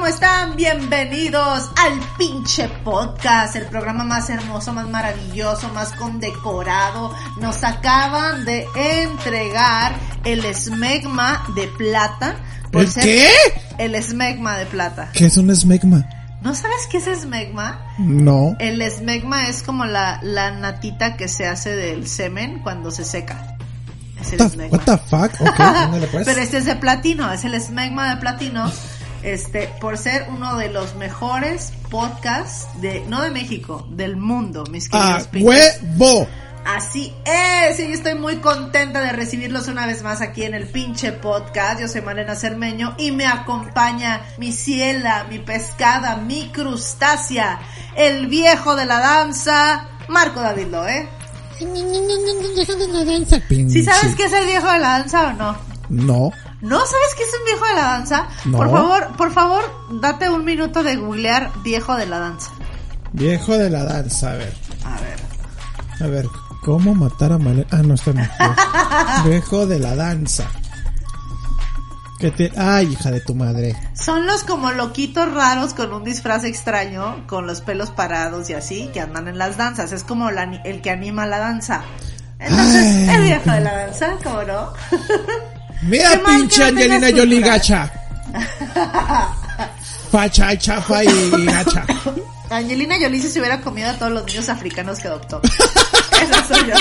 ¿Cómo están? Bienvenidos al pinche podcast, el programa más hermoso, más maravilloso, más condecorado. Nos acaban de entregar el esmegma de plata. por ¿El ser- qué? El esmegma de plata. ¿Qué es un smegma? ¿No sabes qué es esmegma? No. El esmegma es como la, la natita que se hace del semen cuando se seca. Es el What the, esmegma. what the fuck? Ok, ándale, pues. Pero este es de platino, es el esmegma de platino. Este, por ser uno de los mejores podcasts de, no de México, del mundo, mis ¡A queridos pinches. huevo! Así es, y estoy muy contenta de recibirlos una vez más aquí en el pinche podcast. Yo soy Malena Cermeño y me acompaña mi ciela, mi pescada, mi crustácea, el viejo de la danza, Marco David Loe. ¿Sí sabes qué es el viejo de la danza o no? No. ¿No sabes qué es un viejo de la danza? No. Por favor, por favor, date un minuto de googlear viejo de la danza. Viejo de la danza, a ver. A ver. A ver, ¿cómo matar a Malena? Ah, no, está no. Viejo de la danza. ¿Qué te... Ay, hija de tu madre. Son los como loquitos raros con un disfraz extraño, con los pelos parados y así, que andan en las danzas. Es como la el que anima la danza. Entonces, Ay. el viejo de la danza, ¿cómo no? Mira, pinche Angelina Jolie gacha. Facha, chafa y gacha. Angelina Jolie si se hubiera comido a todos los niños africanos que adoptó. Eso soy yo.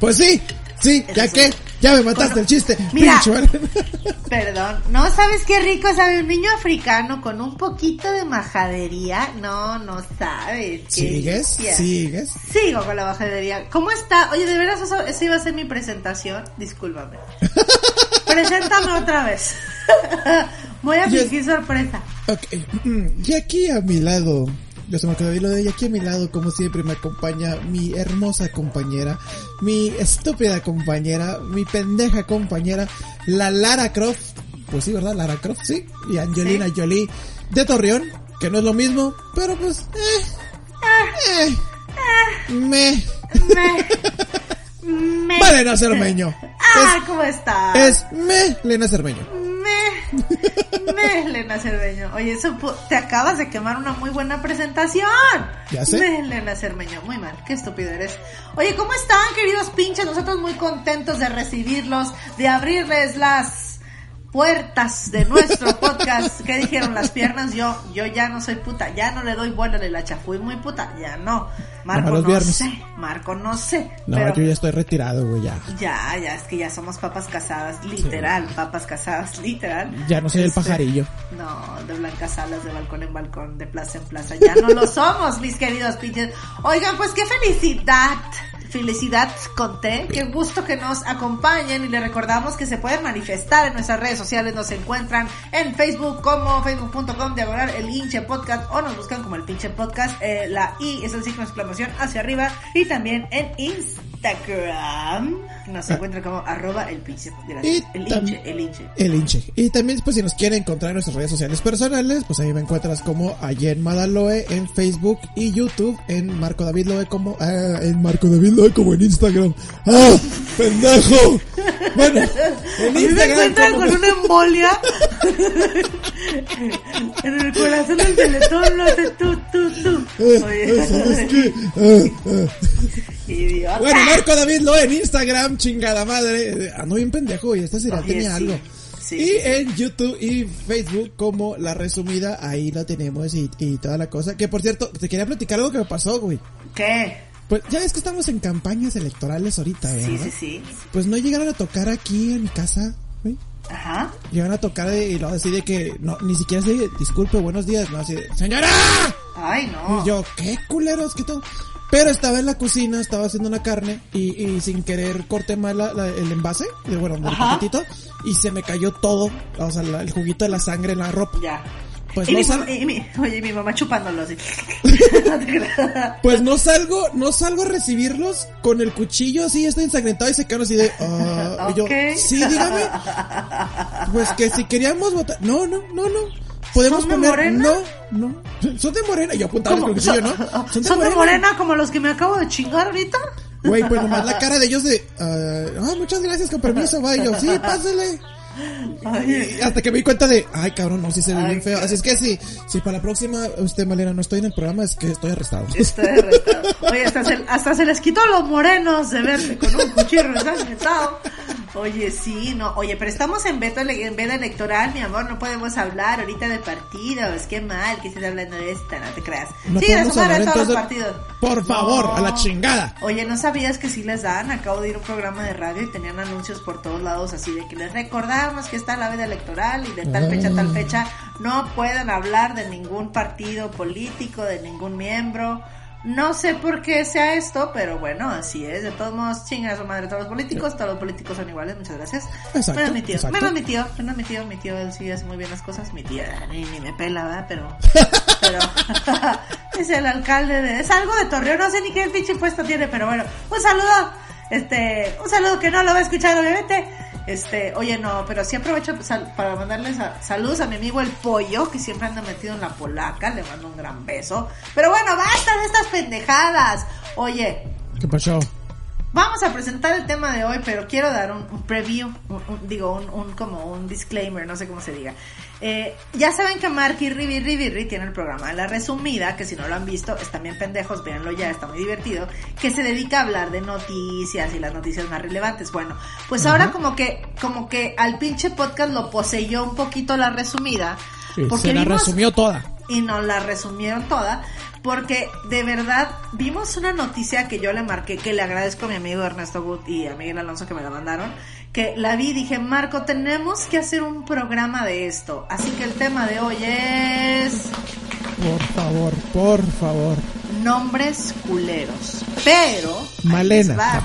Pues sí, sí, ya sí. que, ya me mataste el chiste. Mira. Malena. Perdón, ¿no sabes qué rico sabe un niño africano con un poquito de majadería? No, no sabes. qué ¿Sigues? ¿Sigues? Sigo con la majadería. ¿Cómo está? Oye, de veras, eso, esa iba a ser mi presentación. Discúlpame. Preséntame otra vez. Voy a fingir sorpresa. Ok, mm, y aquí a mi lado, yo soy Marco David Lode, y aquí a mi lado, como siempre, me acompaña mi hermosa compañera, mi estúpida compañera, mi pendeja compañera, la Lara Croft, pues sí, ¿verdad? Lara Croft, sí, y Angelina Sí. Jolie de Torreón, que no es lo mismo, pero pues, eh, eh, me, Me, me. Malena Cermeño, Ah, ¿cómo está? es me, Lena Cermeño. Me, me, Elena Cermeño. Oye, eso pu- te acabas de quemar una muy buena presentación. Ya sé. Me, Elena Cermeño. Muy mal, qué estúpido eres. Oye, ¿cómo están, queridos pinches? Nosotros muy contentos de recibirlos, de abrirles las puertas de nuestro podcast. ¿Qué dijeron las piernas? Yo, yo ya no soy puta, ya no le doy vuelo de la fui muy puta, ya no. Marco no viernes. sé, Marco no sé. No, pero- yo ya estoy retirado, güey, ya. ya, ya, es que ya somos papas casadas, literal, papas casadas, literal. Ya no soy el Este, pajarillo. No, de blancas alas, de balcón en balcón, de plaza en plaza, ya no lo somos, mis queridos pinches. Oigan, pues qué felicidad, felicidad conté, qué gusto que nos acompañen y les recordamos que se pueden manifestar en nuestras redes sociales, nos encuentran en Facebook como facebook.com diagonal el hinche podcast o nos buscan como el pinche podcast, eh, la I es el signo de exclamación hacia arriba y también en Instagram nos encuentran como arroba el pinche, el hinche, el hinche. El hinche. Y también, pues, si nos quieren encontrar en nuestras redes sociales personales, pues ahí me encuentras como Ayen Madaloe en Facebook y YouTube, en Marco David Loe como, ah, en Marco David Loe como en Instagram. ¡Ah! ¡Pendejo! Bueno, en mí me Instagram encuentran como- con una embolia en el corazón del teletón, lo hace tú, tú, tú. Oye, eh, ¿sabes qué? Ah, ah. idiota. Bueno, Marco David Loe en Instagram, chingada madre. Ando bien pendejo y esta sería Oye, tenía sí. algo. Sí, y sí, en YouTube y Facebook como La Resumida, ahí lo tenemos y, y toda la cosa. Que por cierto, te quería platicar algo que me pasó, güey. ¿Qué? Pues ya ves que estamos en campañas electorales ahorita, ¿verdad? Sí, sí, sí. Pues no llegaron a tocar aquí en mi casa, güey. Ajá. Llegaron a tocar y luego así de que, no, ni siquiera de, disculpe, buenos días, no, así de, ¡Señora! Ay, no. Y yo, ¿qué culeros? ¿Qué todo? Pero estaba en la cocina, estaba haciendo una carne y, y sin querer corté mal la- la- el envase, de, bueno, del Ajá. paquetito, y se me cayó todo, o sea, la- el juguito de la sangre en la ropa. Ya. Pues y no mi, sal- y mi- oye, mi mamá chupándolo así. Pues no salgo, no salgo a recibirlos con el cuchillo así, estoy ensangrentado y se quedaron así de, ah, y yo, Ok. sí, dígame. Pues que si queríamos votar, no, no, no, no. Podemos ¿Son de poner, Morena? no, no. Son de morena, yo apuntaba con ¿Cómo? el cuchillo, ¿Son, ¿no? ¿Son de morena como los que me acabo de chingar ahorita? Güey, pues nomás la cara de ellos de, ah, ah, muchas gracias, con permiso, va, y yo, sí, pásale. Ay, Y hasta que me di cuenta de, ay, cabrón, no, sí se ve Ay, bien feo. Así es que sí, si para la próxima, usted, Malena, no estoy en el programa, es que estoy arrestado. Estoy arrestado. Oye, hasta se, hasta se les quitó a los morenos de verte con un cuchillo ensangrentado. Oye, sí, no. Oye, pero estamos en veto en veda electoral, mi amor. No podemos hablar ahorita de partidos. Qué mal que estés hablando de esta, no te creas. No sí, hablar todos los partidos. por favor, No. a la chingada. Oye, ¿no sabías que sí les dan? Acabo de ir a un programa de radio y tenían anuncios por todos lados así de que les recordamos que está la veda electoral y de tal fecha a Ah. tal fecha no pueden hablar de ningún partido político, de ningún miembro. No sé por qué sea esto, pero bueno, así es. De todos modos, chinga su madre todos los políticos, todos los políticos son iguales, muchas gracias. Exacto, menos mi tío, exacto. menos mi tío, menos mi tío, mi tío él sí hace muy bien las cosas, mi tía ni, ni me pela, ¿verdad? Pero, pero es el alcalde de, es algo de Torreón, no sé ni qué pinche puesto tiene, pero bueno, un saludo, este, un saludo que no lo va a escuchar obviamente. Este, oye, no, pero sí aprovecho para mandarles a- saludos a mi amigo el pollo, que siempre anda metido en la polaca, le mando un gran beso. Pero bueno, basta de estas pendejadas. Oye, ¿Qué pasó? Vamos a presentar el tema de hoy, pero quiero dar un, un preview, un- un- digo, un, un- como un disclaimer, no sé cómo se diga. Eh, ya saben que Marky Ribi Ribi Ri tiene el programa de La Resumida, que si no lo han visto, están bien pendejos, véanlo ya, está muy divertido, que se dedica a hablar de noticias y las noticias más relevantes. Bueno, pues ahora como que, como que al pinche podcast lo poseyó un poquito La Resumida. Sí, porque se la vimos- resumió toda. Y nos la resumieron toda porque de verdad vimos una noticia que yo le marqué que le agradezco a mi amigo Ernesto Gut y a Miguel Alonso que me la mandaron que la vi y dije Marco tenemos que hacer un programa de esto así que el tema de hoy es Por favor, por favor. nombres culeros. Pero Malena.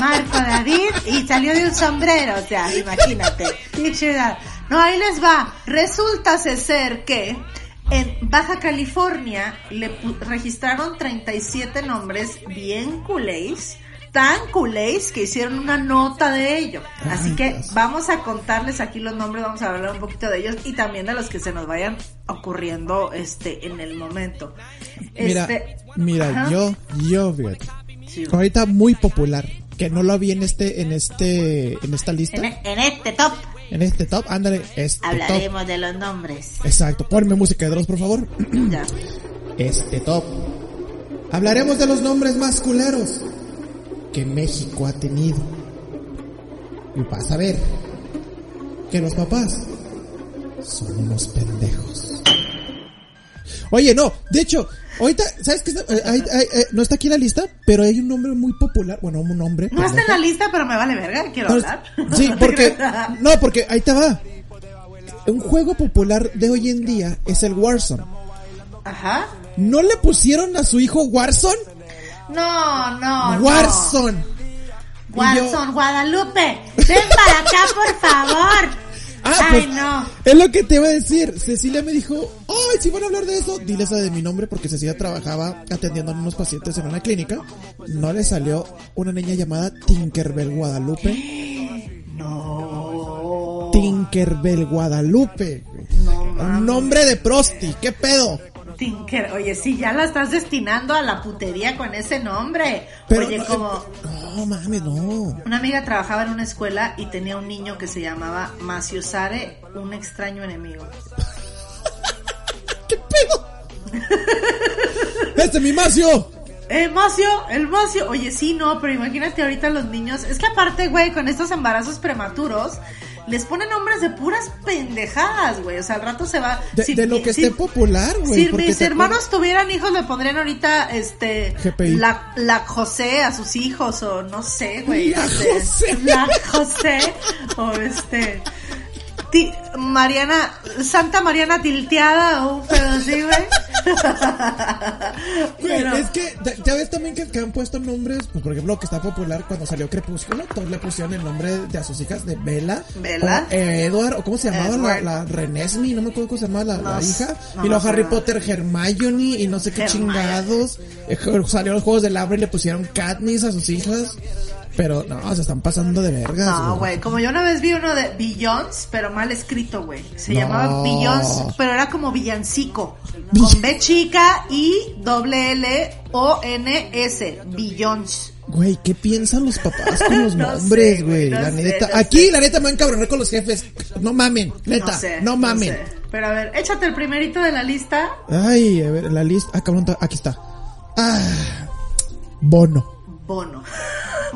Marco David y salió de un sombrero o sea imagínate. No ahí les va. Resulta ser que en Baja California le registraron 37 nombres bien culés, tan culés que hicieron una nota de ello. Así Ay, que vamos a contarles aquí los nombres, vamos a hablar un poquito de ellos y también de los que se nos vayan ocurriendo este en el momento. Mira, Este, mira, ajá. yo, yo, fíjate. Sí. Ahorita muy popular, que no lo vi en este, en este, en esta lista, en, en este top en este top, ándale, este top. hablaremos de los nombres. Exacto, ponme música de Dross, por favor. Ya. Este top. Hablaremos de los nombres más culeros que México ha tenido. Y vas a ver que los papás son unos pendejos. Oye, no, de hecho, ahorita, ¿sabes qué? está- eh, hay- hay- eh, no está aquí en la lista, pero hay un nombre muy popular, bueno, un nombre. No está en la lista, pero me vale verga, quiero No, hablar. Sí, porque, no, porque ahí te va. Un juego popular de hoy en día es el Warzone. Ajá. ¿No le pusieron a su hijo Warzone? No, no, no. Warzone. Yo- Watson, Guadalupe, ven para acá, por favor. Ah, Ay, pues, no. Es lo que te iba a decir. Cecilia me dijo, ay, si van a hablar de eso, diles de mi nombre porque Cecilia trabajaba atendiendo a unos pacientes en una clínica. No le salió una niña llamada Tinkerbell Guadalupe. No. Tinkerbell Guadalupe. No, Un nombre de prosti, ¿qué pedo? Tinker, oye, sí, ya la estás destinando a la putería con ese nombre. Pero oye, no, como no mames, no. una amiga trabajaba en una escuela y tenía un niño que se llamaba Maciosare, un extraño enemigo. ¿Qué pedo? Este mi Macio. El Macio, el Macio. Oye, sí, no, pero imagínate ahorita los niños. Es que aparte, güey, con estos embarazos prematuros, les ponen nombres de puras pendejadas, güey. O sea, al rato se va. De, si- de lo que si- esté popular, güey. Si mis te hermanos tuvieran hijos, le pondrían ahorita, este, GPI. la, la José a sus hijos, o no sé, güey. La este, José. La José, o este, ti- Mariana, Santa Mariana tilteada, o un pedo así, güey. Es que ya- ves también que, que han puesto nombres, pues, por ejemplo, que está popular cuando salió Crepúsculo, todos le pusieron el nombre de a sus hijas de Bella, Bella. o eh, Edward, o cómo se llamaba la, Edward. la Renesmi, no me acuerdo cómo se llamaba la, No la sé, hija, no y luego Harry. Potter Hermione y no sé qué Hermione. chingados, Eh, salió los Juegos del Hambre y le pusieron Katniss a sus hijas, pero no, se están pasando de vergas, No, güey, como yo una vez vi uno de Billions, pero mal escrito, güey. Se No. llamaba Billions, pero era como villancico. Con B chica y doble L O N S. Billions. Güey, ¿qué piensan los papás con los No nombres, güey? no la sé, neta, no aquí sé. la neta me van a encabronar con los jefes, no mamen, neta, No sé. no mamen. sé. Pero a ver, échate el primerito de la lista. Ay, a ver, la lista. Ah, cabrón, aquí está. Ah, bono. Bono.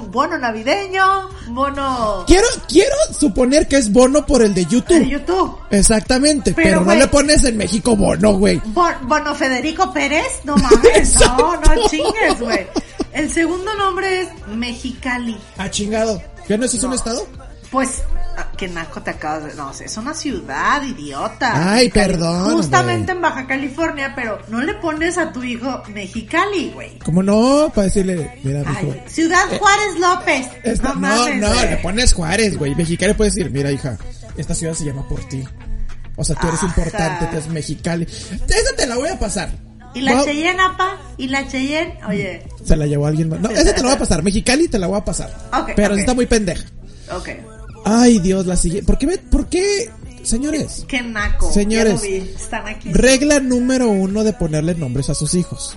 Bono navideño. Bono Quiero, quiero suponer que es bono por el de YouTube. YouTube. Exactamente, Pero, pero, no le pones en México bono, güey. Bon- Bono Federico Pérez. No mames. no, no chingues, güey. El segundo nombre es Mexicali. Ah, chingado. ¿Ya no es un estado? Pues, ah, que naco te acabas de... No, es una ciudad, idiota. Ay, perdón, Justamente en Baja California, pero no le pones a tu hijo Mexicali, güey. ¿Cómo no? Para decirle, mira. Ay, Ciudad Juárez López. esta- no no, mames, no, güey. le pones Juárez, güey. Mexicali puede decir, mira, hija, esta ciudad se llama por ti. O sea, tú eres Ajá. importante, tú eres Mexicali. Esa te la voy a pasar. ¿Y la Va- Cheyenne, apa? ¿Y la Cheyenne? Oye, Se la llevó alguien más. No, esa te la voy a pasar. Mexicali te la voy a pasar. Ok, pero está muy pendeja. ok. Ay, Dios, la siguiente. ¿Por qué, me- por qué, señores? Qué naco. Señores. Están aquí. Regla número uno de ponerle nombres a sus hijos.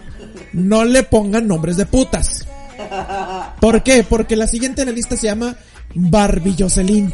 No le pongan nombres de putas. ¿Por qué? Porque la siguiente en la lista se llama Barbie Jocelyn.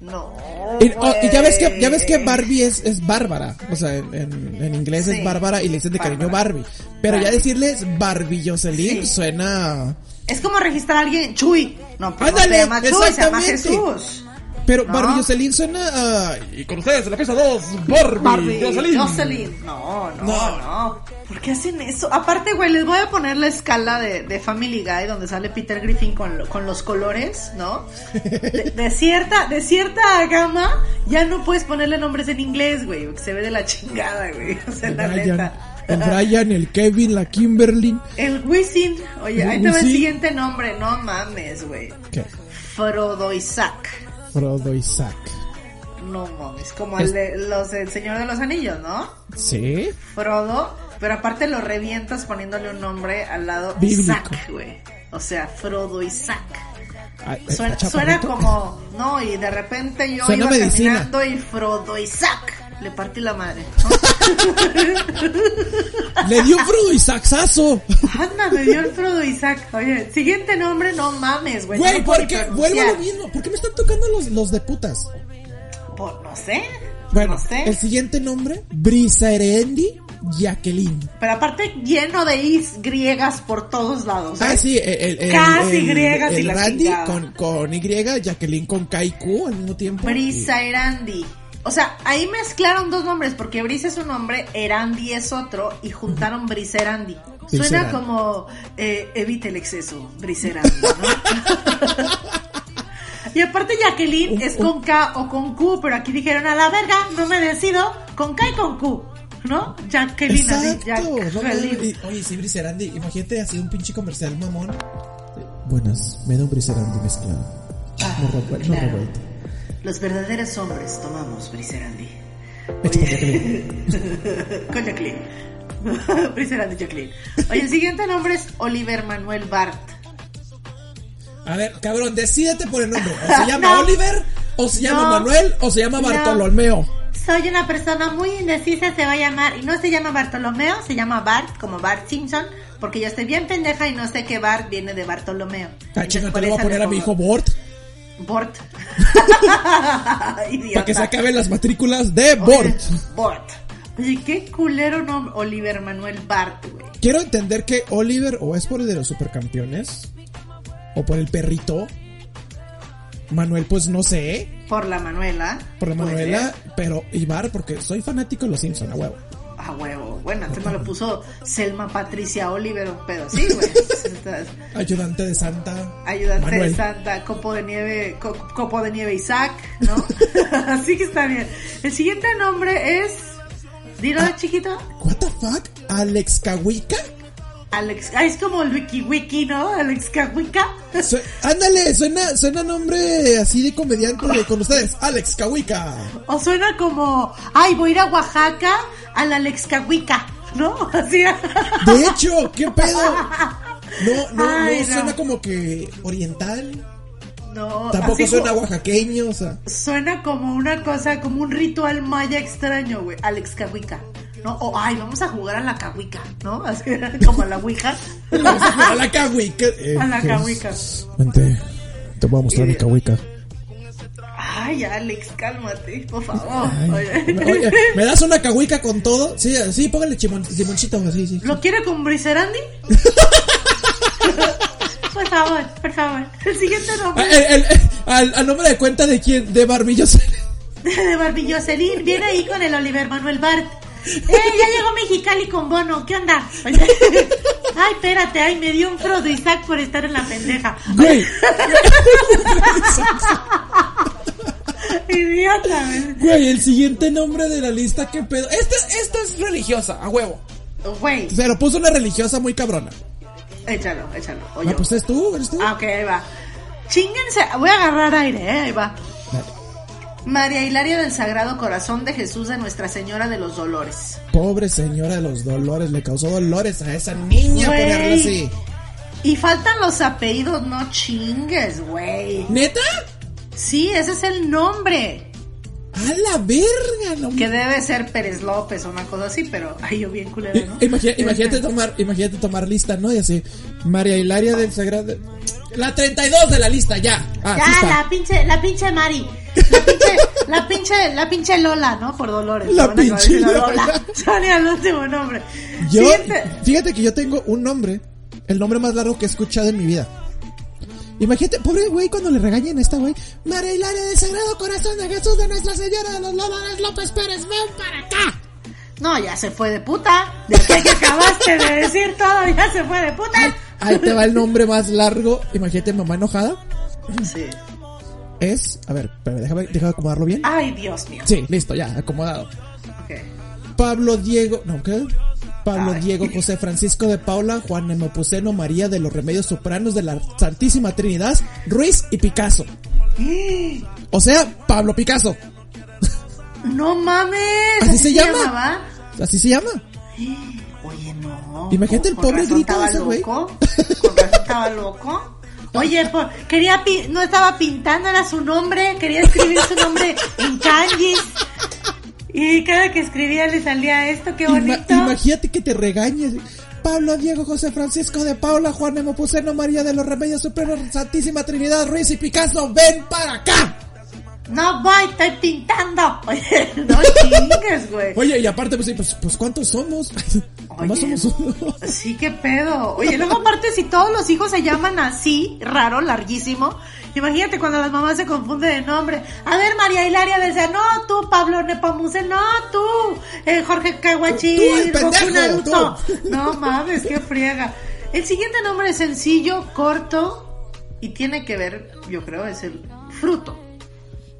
No. Y, oh, y ya ves que, ya ves que. Barbie es, es Bárbara. O sea, en, en- en inglés Sí. es Bárbara y le dicen de cariño. Barbie. Pero ya decirles Barbie Jocelyn Sí. suena... Es como registrar a alguien Chuy. No, pues Ándale, no se llama se llama. Jesús. Pero No. Barbie Jocelyn suena a... Y con ustedes en la pieza 2, Barbie, Barbie, Jocelyn. Jocelyn. No, no, No. no, ¿Por qué hacen eso? Aparte, güey, les voy a poner la escala de, de Family Guy donde sale Peter Griffin con, con los colores, ¿no? De, de cierta, de cierta gama, ya no puedes ponerle nombres en inglés, güey, porque se ve de la chingada, güey. O sea, la neta. El Brian, el Kevin, la Kimberly. El Wisin. Oye, El ahí te va el Wisin. siguiente nombre. No mames, güey. ¿Qué? Frodo Isaac. Frodo Isaac. No mames, como el de los del Señor de los Anillos, ¿no? ¿Sí? Frodo, pero aparte lo revientas poniéndole un nombre al lado Bíblico. Isaac, güey. O sea, Frodo Isaac. Ah, ¿está Suena, chaparrito? suena como, no, y de repente yo Suena iba medicina. caminando y Frodo Isaac. Le partí la madre. Le dio Frodo Isaacsazo. Anda, me dio el Frodo Isaac. Oye, siguiente nombre, no mames, güey. Güey, no lo puedo ¿por qué? ni Vuelvo a lo mismo. ¿Por qué me están tocando los, los de putas? Por- no sé. Bueno, no sé. el siguiente nombre, Brisaerendi Jacqueline. Pero aparte lleno de is griegas por todos lados. ¿eh? Ah, sí, el, el, Casi el- griegas y el la Randy con, con Y, Jacqueline con K y Q al mismo tiempo. Brisa Erandi. O sea, ahí mezclaron dos nombres, porque Brisa es un nombre, Erandi es otro, y juntaron Brisa Erandi. Suena Erandi. como eh, evite el exceso, Brisa Erandi, ¿no? y aparte Jacqueline es con K o con Q, pero aquí dijeron a la verga, no me decido, con K y con Q, ¿no? Jacqueline, así, Exacto. no mames, Jacqueline. oye, sí, Briserandi. Imagínate así un pinche comercial mamón. Buenas, me da un Briserandi mezclado. no revuelto. No claro. revuelto. Los verdaderos hombres tomamos Brisa Erandi. Hecho por Jacqueline. Con Jacqueline. Briserandi Jacqueline. Oye, el siguiente nombre es Oliver Manuel Bart. A ver, cabrón, decídete por el nombre. O se llama No. Oliver, o se llama No. Manuel, o se llama No. Bartolomeo. Soy una persona muy indecisa, se va a llamar, y no se llama Bartolomeo, se llama Bart, como Bart Simpson, porque yo estoy bien pendeja y no sé que Bart viene de Bartolomeo. Ah, por te le voy a poner a mi hijo Bort Bort. Para que se acaben las matrículas de Bort. Bort. Oye, qué culero nombre, Oliver Manuel Bart, güey. Quiero entender que Oliver o es por el de los supercampeones o por el perrito. Manuel, pues no sé, Por la Manuela. por la Manuela, pero Ibar, porque soy fanático de los Simpson, a huevo. A huevo. Bueno, antes me lo puso Selma Patricia Oliver, un pedo. Sí, güey. Ayudante de Santa. Ayudante Manuel. de Santa, copo de nieve, co- copo de nieve Isaac, ¿no? Así que está bien. El siguiente nombre es. Dilo, Ah. chiquito. What the fuck? Alex Kawika. Alex. Ah, es como el Wiki Wiki, ¿no? Alex Kawika. Su- ándale, suena, suena nombre así de comediante de con ustedes. Alex Kawika. O suena como. Ay, voy a ir a Oaxaca al Alex Kawika, ¿no? Así. De hecho, ¿qué pedo? No, no, Ay, no, no. suena como que oriental. No, Tampoco suena como- oaxaqueño, o sea. Suena como una cosa, como un ritual maya extraño, güey. Alex Kawika. ¿No? O, ay, vamos a jugar a la Kawika, ¿no? Así como a la Ouija. A la eh, A la que- Kawika. Vente, te voy a mostrar mi Kawika. Ay, Alex, cálmate, por favor. Ay, Oye. ¿me das una Kawika con todo? Sí, sí, póngale chimon, limoncito, así, sí. ¿Lo quiere con Briserandi? por favor, por favor. El siguiente Ah, nombre el- el- al, al nombre de cuenta de quién, de Barbillos. de Jocelyn viene ahí con el Oliver Manuel Bart. ¡Eh, ya llegó Mexicali con Bono! ¿Qué onda? Ay, espérate, ay, me dio un Frodo Isaac por estar en la pendeja. Güey, Idiota, güey. el siguiente nombre de la lista, ¿qué pedo? Esta, esta es religiosa, a huevo. Güey, Se lo puso una religiosa muy cabrona. échalo, échalo. Oye, Ah, pues es tú, eres tú. Ah, ok, ahí va. Chinguense, voy a agarrar aire, ¿eh? Ahí va. María Hilaria del Sagrado Corazón de Jesús de Nuestra Señora de los Dolores. Pobre señora de los dolores, le causó dolores a esa niña Güey. ponerle así. Y faltan los apellidos, no chingues, güey. ¿Neta? Sí, ese es el nombre. A la verga, no Que debe ser Pérez López o una cosa así, pero ay, yo bien culera, I- ¿no? imagina- imagínate tomar, imagínate tomar lista, ¿no? Y así, María Hilaria del Sagrado. La 32 de la lista, ya. Ah, Ya, la pinche, la pinche Mari. La pinche, la pinche, la pinche Lola, ¿no? Por Dolores. La pinche diciendo Lola. Sale al último nombre. Yo, Siguiente. fíjate que yo tengo un nombre, el nombre más largo que he escuchado en mi vida. Imagínate, pobre güey, cuando le regañen a esta güey. María Hilaria del Sagrado Corazón de Jesús de Nuestra Señora de los Dolores López Pérez, ven para acá. No, ya se fue de puta. Desde que acabaste de decir todo, ya se fue de puta. Ahí te va el nombre más largo. Imagínate, mamá enojada. Sí. Es, a ver, pero déjame, déjame acomodarlo bien. Ay, Dios mío. Sí, listo, ya, acomodado. Ok. Pablo Diego, no, ¿qué? Pablo Ay. Diego José Francisco de Paula, Juan Nemopuceno María de los Remedios Sopranos de la Santísima Trinidad, Ruiz y Picasso. O sea, Pablo Picasso. No mames. ¿Así se llama? llamaba? Así se llama. Oye, no. Imagínate el pobre grito de ese güey. loco. Con razón estaba loco. Oye, por- quería no estaba pintando, era su nombre, quería escribir su nombre en kanjis. Y cada que escribía le salía esto, qué Ima- bonito. imagínate que te regañes. Pablo Diego José Francisco de Paula, Juan Nemopuceno María de los Remedios Sopranos, Santísima Trinidad, Ruiz y Picasso, ven para acá. No voy, estoy pintando. Oye, no chingues, güey. Oye, y aparte, pues, pues, pues ¿cuántos somos? Oye, somos uno. Sí, qué pedo. Oye, luego aparte si todos los hijos se llaman así, raro, larguísimo. Imagínate cuando las mamás se confunden de nombre. A ver, María Hilaria decía, no, tú, Pablo Nepomuse, no, tú, eh, Jorge el Goku pendejo, Naruto. tú. No mames, qué friega. El siguiente nombre es sencillo, corto y tiene que ver, yo creo, es el fruto.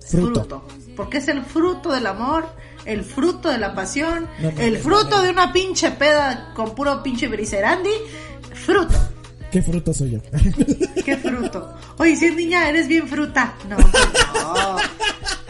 Fruto. Porque es el fruto del amor, el fruto de la pasión, No el fruto no de una pinche peda con puro pinche briserandi. Fruto. ¿Qué fruto soy yo? ¿Qué fruto? Oye, si es niña, eres bien fruta. No, pues no.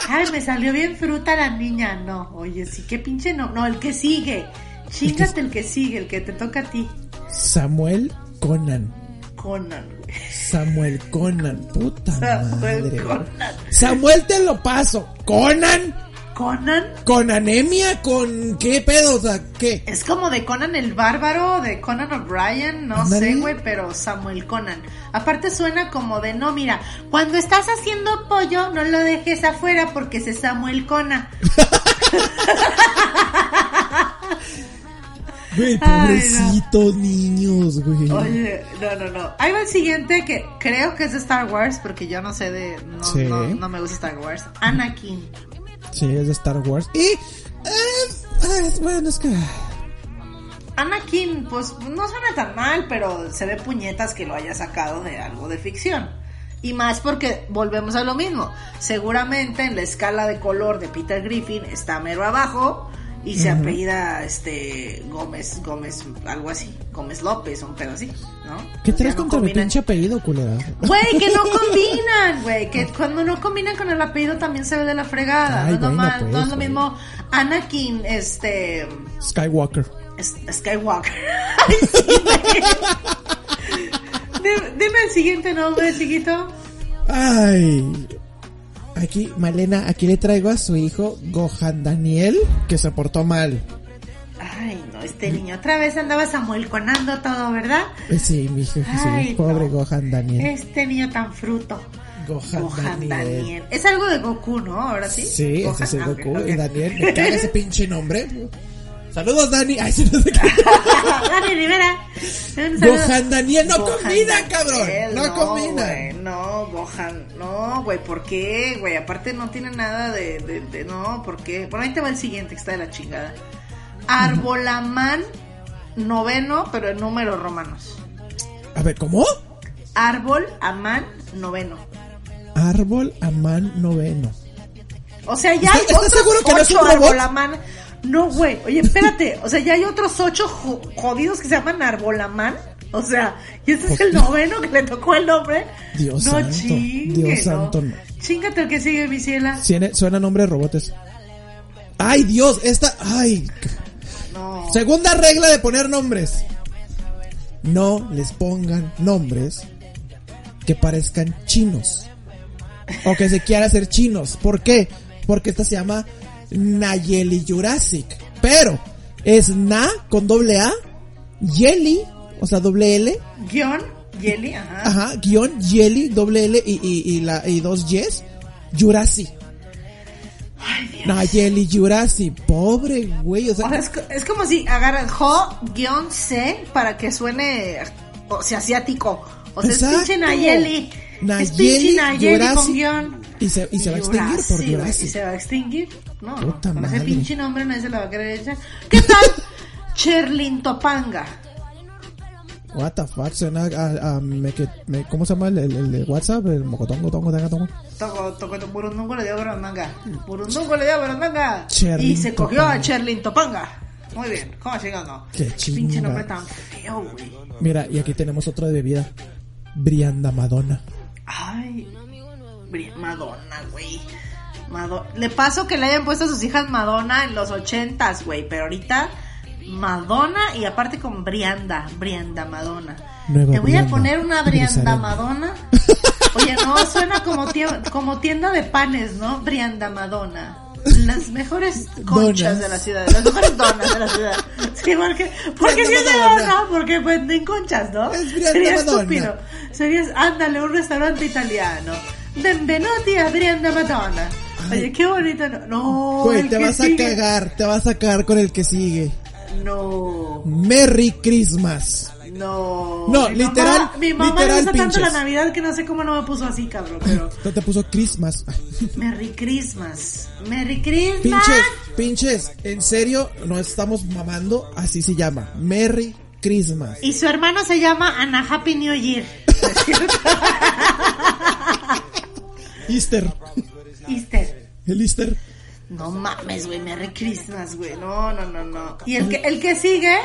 Ay, me salió bien fruta la niña. No, oye, sí, qué pinche no. No, el que sigue. Chingate el que sigue, el que te toca a ti. Samuel Conan. Conan, güey. Samuel Conan. Puta Samuel madre. Conan. Samuel te lo paso. Conan. Conan Con anemia, con qué pedo, o sea, qué. es como de Conan el Bárbaro, de Conan O'Brien, no sé, güey, pero Samuel Conan. Aparte suena como de, no, mira, cuando estás haciendo pollo, no lo dejes afuera porque se Samuel Conan. Güey, no. pobrecitos niños, güey. Oye, no, no, no. Ahí va el siguiente que creo que es de Star Wars, porque yo no sé de. No, Sí. no, no me gusta Star Wars. Anakin. Sí, es de Star Wars. Y... eh, eh, bueno, es que... Anakin, pues no suena tan mal, pero se ve puñetas que lo haya sacado de algo de ficción. Y más porque volvemos a lo mismo. Seguramente en la escala de color de Peter Griffin está mero abajo y se apellida este Gómez, Gómez, algo así, Gómez López, un pedo así, ¿no? ¿Qué traes no mi combinan. pinche apellido, culera? Güey, que no combinan, güey. Que cuando no combinan con el apellido también se ve de la fregada. Ay, no, no es lo mismo Anakin, este. Skywalker. es- Skywalker. Ay, sí. Dime, dime el siguiente nombre, chiquito. Ay. Aquí, Malena, aquí le traigo a su hijo Gohan Daniel, que se portó mal. Ay, no, este niño otra vez andaba Samuel conando todo, ¿verdad? Eh, Sí, mi hijo, Ay, pobre no. Gohan Daniel. Este niño tan fruto. Gohan, Gohan Daniel. Daniel. Es algo de Goku, ¿no? Ahora sí. Sí, Gohan, ese es el ah, ok, Goku. ok. Y Daniel, me caga ese pinche nombre. Saludos, Dani. Ay, sí, no sé qué. Dani Rivera. Gohan Daniel no Gohan combina, Daniel, cabrón. No, combina. güey, no, Gohan, no, güey, ¿por qué, güey? Aparte no tiene nada de, de, de- no, ¿por qué? Bueno, ahí te va el siguiente, que está de la chingada. Arbolamán noveno, pero en números romanos. A ver, ¿cómo? Árbol, Amán, noveno. Árbol Amán noveno. O sea, ya ¿Estás- seguro que no es un robot? Arbolamán. No, güey. Oye, espérate. O sea, ya hay otros ocho jo- jodidos que se llaman Arbolamán. O sea, y este es el noveno que le tocó el nombre. Dios no santo, chingue, Dios no. santo, no. Chingate el que sigue, mi ciela. Suena, suena nombre de robotes. Ay, Dios, esta. Ay. No. Segunda regla de poner nombres. No les pongan nombres que parezcan chinos. O que se quiera hacer chinos. ¿Por qué? Porque esta se llama Nayeli Jurassic. Pero es Na con doble A, Yeli, o sea, doble L, Guión, Yeli, ajá. ajá, guion, Yeli, doble L y, y, y, la, y dos Yes, Jurassic. Ay, Dios. Nayeli Jurassic, pobre güey, o sea, O sea, es, es como si agarran Jo-C para que suene, o sea, asiático. O sea, es Exacto. pinche Nayeli. es Nayeli, pinche Nayeli con Jurassic. guion. Y se, y se va a extinguir por Jurassic. Y se va a extinguir. No, Puta con madre. ese pinche nombre nadie se la va a querer echar. ¿Qué tal? Cherlin Topanga. What the fuck, suena a, a me, que, me- ¿cómo se llama el, el, el de WhatsApp? El mocotongo, tongo, tanga, tongo. Toco, toco, toco, burundungo le dio barandanga. Burundungo le dio. Cherlin Y se cogió a Topanga. Cherlin Topanga. Muy bien, ¿cómo llegando? Qué Pinche chinga. nombre tan feo, güey. Mira, y aquí tenemos otra bebida. Brianda Madonna. Ay, Madonna, güey. Mado- Le paso que le hayan puesto a sus hijas Madonna en los ochentas, güey, pero ahorita Madonna y aparte con Brianda, Brianda Madonna. Nueva Te voy a poner una Brianda. Madonna. Oye, no, suena como, tie- como tienda de panes, ¿no? Brianda Madonna. Las mejores conchas Donas. de la ciudad, las mejores donas de la ciudad. Sí, porque, porque si es de Madonna. dona, porque venden conchas, ¿no? Es Brianda Sería Madonna. estúpido. Serías, ándale, un restaurante italiano. Benvenuti a Brianda Madonna. Oye, qué bonito. No, no el te que vas a cagar, te vas a cagar con el que sigue. No, Merry Christmas. no. No, Mi literal, mamá- mi mamá literal, le gusta tanto la. Navidad que no sé cómo no me puso así, cabrón, pero... No te puso Christmas. Merry Christmas. Merry Christmas. Pinches, pinches, en serio, no estamos mamando, así se llama. Merry Christmas. Y su hermano se llama Ana Happy New Year. Easter. Easter. El Easter. No mames, güey, Merry Christmas, güey. No, no, no, no. Y el que, el que sigue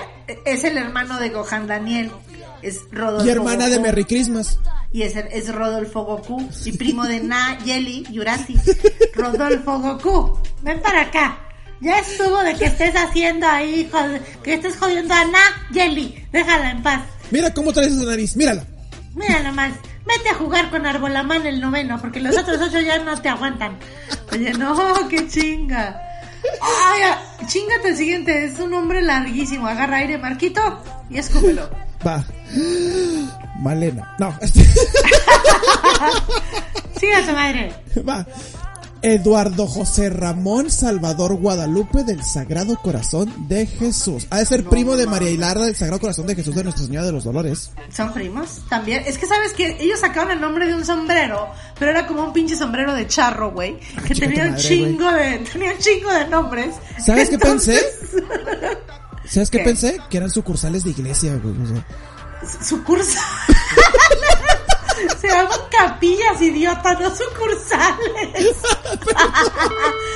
es el hermano de Gohan Daniel. Es Rodolfo Y hermana de Goku. Merry Christmas. Y es, es Rodolfo Goku. Y primo de Na, Yeli, Yurasi. Rodolfo Goku. Ven para acá. Ya estuvo de que estés haciendo ahí, que estés jodiendo a Na, Yeli. Déjala en paz. Mira cómo traes esa nariz, mírala. Mira nomás, vete a jugar con Arbolamán el noveno, porque los otros ocho ya no te aguantan. Oye, no, qué chinga. Ay, ah, chingate el siguiente, es un nombre larguísimo. Agarra aire, Marquito, y escúpelo. Va. Malena. No, este, Siga tu madre. va. Eduardo José Ramón Salvador Guadalupe del Sagrado Corazón de Jesús. Ha de ser primo de María Hilarda del Sagrado Corazón de Jesús de Nuestra Señora de los Dolores. ¿Son primos? También. Es que sabes que ellos sacaban el nombre de un sombrero, pero era como un pinche sombrero de charro, güey. Que tenía un madre, chingo de, tenía un chingo de nombres. ¿Sabes qué pensé? ¿Sabes qué, ¿Qué? pensé? Que eran sucursales de iglesia, güey. o sea. Sucursal. Se llaman capillas, idiota, no sucursales.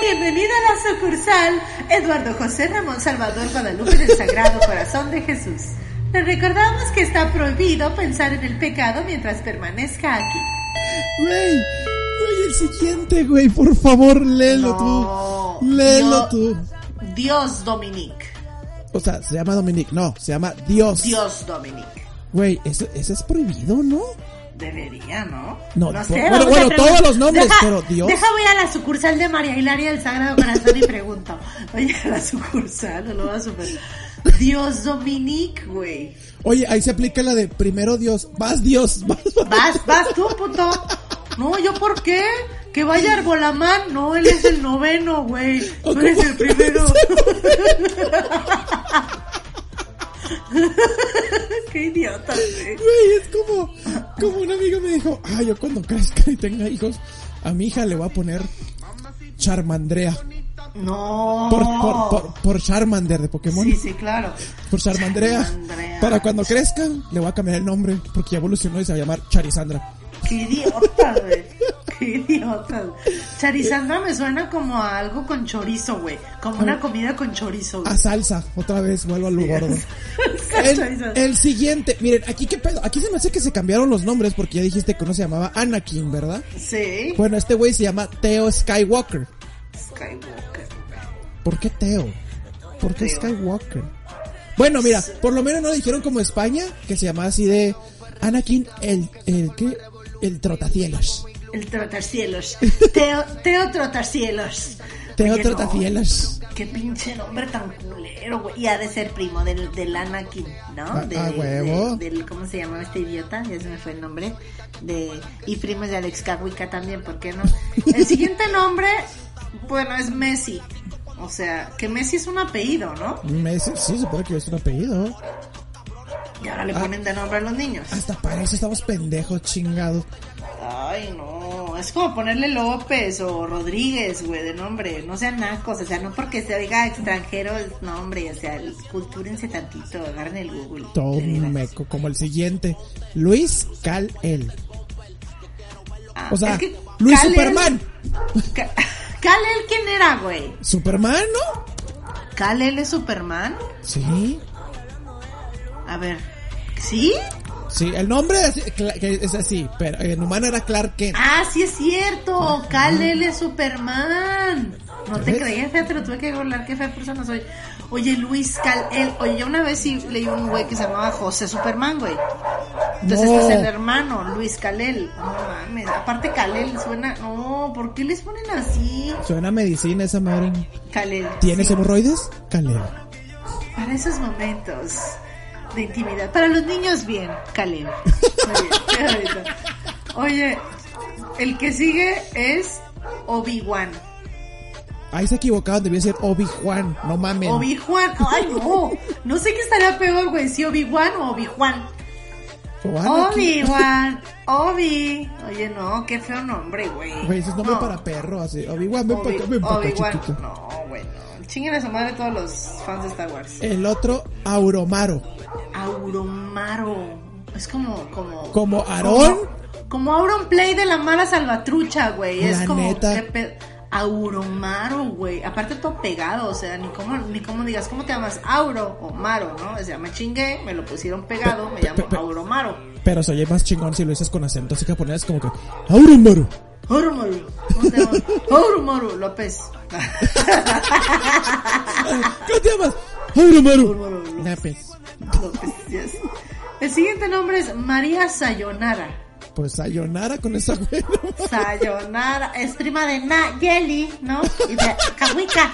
Bienvenida a la sucursal Eduardo José Ramón Salvador Guadalupe del Sagrado Corazón de Jesús. Le recordamos que está prohibido pensar en el pecado mientras permanezca aquí. Güey, güey, el siguiente, güey, por favor, léelo No, tú. Léelo tú. Dios Dominique. O sea, se llama Dominic, no, se llama Dios. Dios Dominique. Güey, eso, eso es prohibido, ¿no? Debería, ¿no? No, no sé. bueno, bueno, todos los nombres, Deja- pero Dios. Deja voy a la sucursal de María Hilaria del Sagrado Corazón y pregunto. Oye, a la sucursal, no lo va a super. Dios Dominique, güey. Oye, ahí se aplica la de primero Dios, vas Dios, vas. vas. Vas, tú, puto. No, ¿yo por qué? Que vaya Arbolamán. No, él es el noveno, güey. ¿O Tú eres el primero. Qué idiota, güey. Güey, es como, como un amigo me dijo, ah, yo cuando crezca y tenga hijos, a mi hija le voy a poner Charmandrea. No. Por, por, por, por Charmander de Pokémon. Sí, sí, claro. Por Charmandrea. Charmandrea. Para cuando crezca, le voy a cambiar el nombre, porque ya evolucionó y se va a llamar Charizandra. Qué idiota, güey. Qué idiota. Charizandra me suena como a algo con chorizo, güey. Como una comida con chorizo, güey. A salsa, otra vez, vuelvo a lo gordo. El, el siguiente, miren, aquí qué pedo, aquí se me hace que se cambiaron los nombres porque ya dijiste que uno se llamaba Anakin, ¿verdad? Sí. Bueno, este güey se llama Theo Skywalker. Skywalker. ¿Por qué Theo? ¿Por qué. Skywalker? Bueno, mira, por lo menos no dijeron como España, que se llamaba así de Anakin el, el, ¿qué? El trotacielos. El Trotarcielos. Teo, Teo Trotarcielos. Teo Oye, no, trotacielos. Qué pinche nombre tan culero, güey. Y ha de ser primo del, del Anakin, ¿no? Ah, de, ah, huevo. de- del, ¿cómo se llamaba este idiota? Ya se me fue el nombre. De, y primos de Alex Kawika también, ¿por qué no? El siguiente nombre, bueno, es Messi. O sea, que Messi es un apellido, ¿no? Messi, sí, supone que es un apellido. Y ahora le Ah. ponen de nombre a los niños. Hasta para eso estamos pendejos, chingados. Ay, no. Es como ponerle López o Rodríguez, güey, de nombre. No sean nacos. O sea, no porque se oiga extranjero el nombre. O sea, cultúrense tantito. Agarren el Google. Todo un meco, como el siguiente. Luis Cal-El. Ah, O sea, es que Luis Superman. Ka- ¿Kal-El quién era, güey? ¿Superman, no? ¿Kal-El es Superman? Sí. A ver. ¿Sí? Sí, el nombre es, que así, pero en humano era Clark Kent. Ah, sí es cierto. Kal-El es Superman. No te ¿Ves? creía, fíjate, lo tuve que googlear. Qué fea persona soy. Oye, Luis Kal-El. Oye, yo una vez sí leí un güey que se llamaba José Superman, güey. Entonces No. este es el hermano, Luis Kalel. No mames. Aparte Kalel suena. No, ¿por qué les ponen así? Suena a medicina esa madre. Kalel. ¿Tienes sí, hemorroides? Caleb. Para esos momentos de intimidad. Para los niños, bien. Muy bonito. Oye, el que sigue es Obi-Wan. Ahí se equivocaron, debía ser Obi-Juan, no mames. Obi-Juan. Ay, no. No sé qué estaría peor, güey. Si Obi-Wan o Obi-Juan. Obi-Wan. Obi. Oye, no, qué feo nombre, güey. Güey, ese es nombre No. para perro, así. Obi-Wan, ven para acá, ven para acá, Obi-Wan. chiquito. No, güey, no. Chinguen a su madre todos los fans de Star Wars. El otro, Auromaro. Auromaro. Es como, como. Como Aarón. Como, como Auron Play de la mala salvatrucha, güey. Es como. neta. Auromaro, güey. Aparte todo pegado, o sea, ni como, ni como digas, ¿cómo te llamas? Auro o Maro, ¿no? O sea, me chingué, me lo pusieron pegado, me llamo pe- pe- Auromaro. Pero se oye más chingón si lo dices con acento así japonés, como que, Auromaro. Auromaro. ¿Cómo te llamas? Auromaro López. ¿Cómo te llamas? Auromaro. Auromaro López. Napes. López, yes. El siguiente nombre es María Sayonara. Pues sayonara con esa güey. Sayonara, es prima de Nayeli, ¿no? Y de Kawika.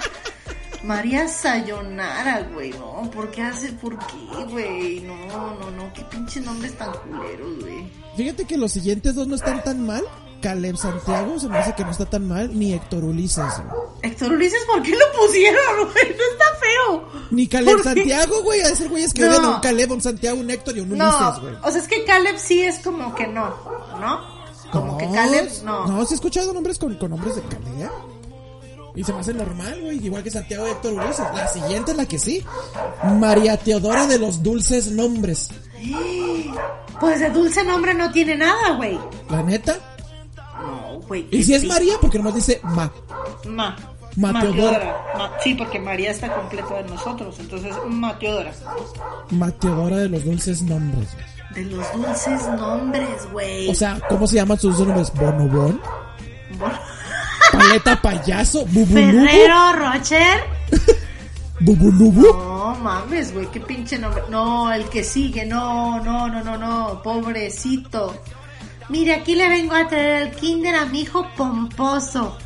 María Sayonara, güey, ¿no? ¿Por qué hace? ¿Por qué, güey? No, no, no, qué pinche nombres tan culeros, güey. Fíjate que los siguientes dos no están tan mal. Caleb Santiago se me hace que no está tan mal, ni Héctor Ulises. güey. Héctor Ulises, ¿por qué lo pusieron, güey? No está feo. Ni Caleb. Santiago, güey, a ser güeyes que No. odian a un Caleb, un Santiago, un Héctor y un Ulises, güey. o sea, es que Caleb sí es como que no, ¿no? Como que Caleb, no. No, sí he escuchado nombres con, con nombres de Caleb. Y se me hace normal, güey, igual que Santiago y Héctor Ulises. La siguiente es la que sí. María Teodora de los dulces nombres. Pues de dulce nombre no tiene nada, güey. La neta. Güey. Y si es María, porque nomás dice Ma. Ma. Ma Ma Sí, porque María está completo de nosotros. Entonces, Ma Teodora. Ma Teodora de los dulces nombres. De los dulces nombres, güey. O sea, ¿cómo se llaman sus nombres? Bonobón, Bueno, Paleta Payaso, Bubulubu, Ferrero Rocher. Bubulubu. No mames, güey, qué pinche nombre. No, el que sigue, no, no, no, no, no, pobrecito. Mire, aquí le vengo a traer el kinder a mi hijo pomposo.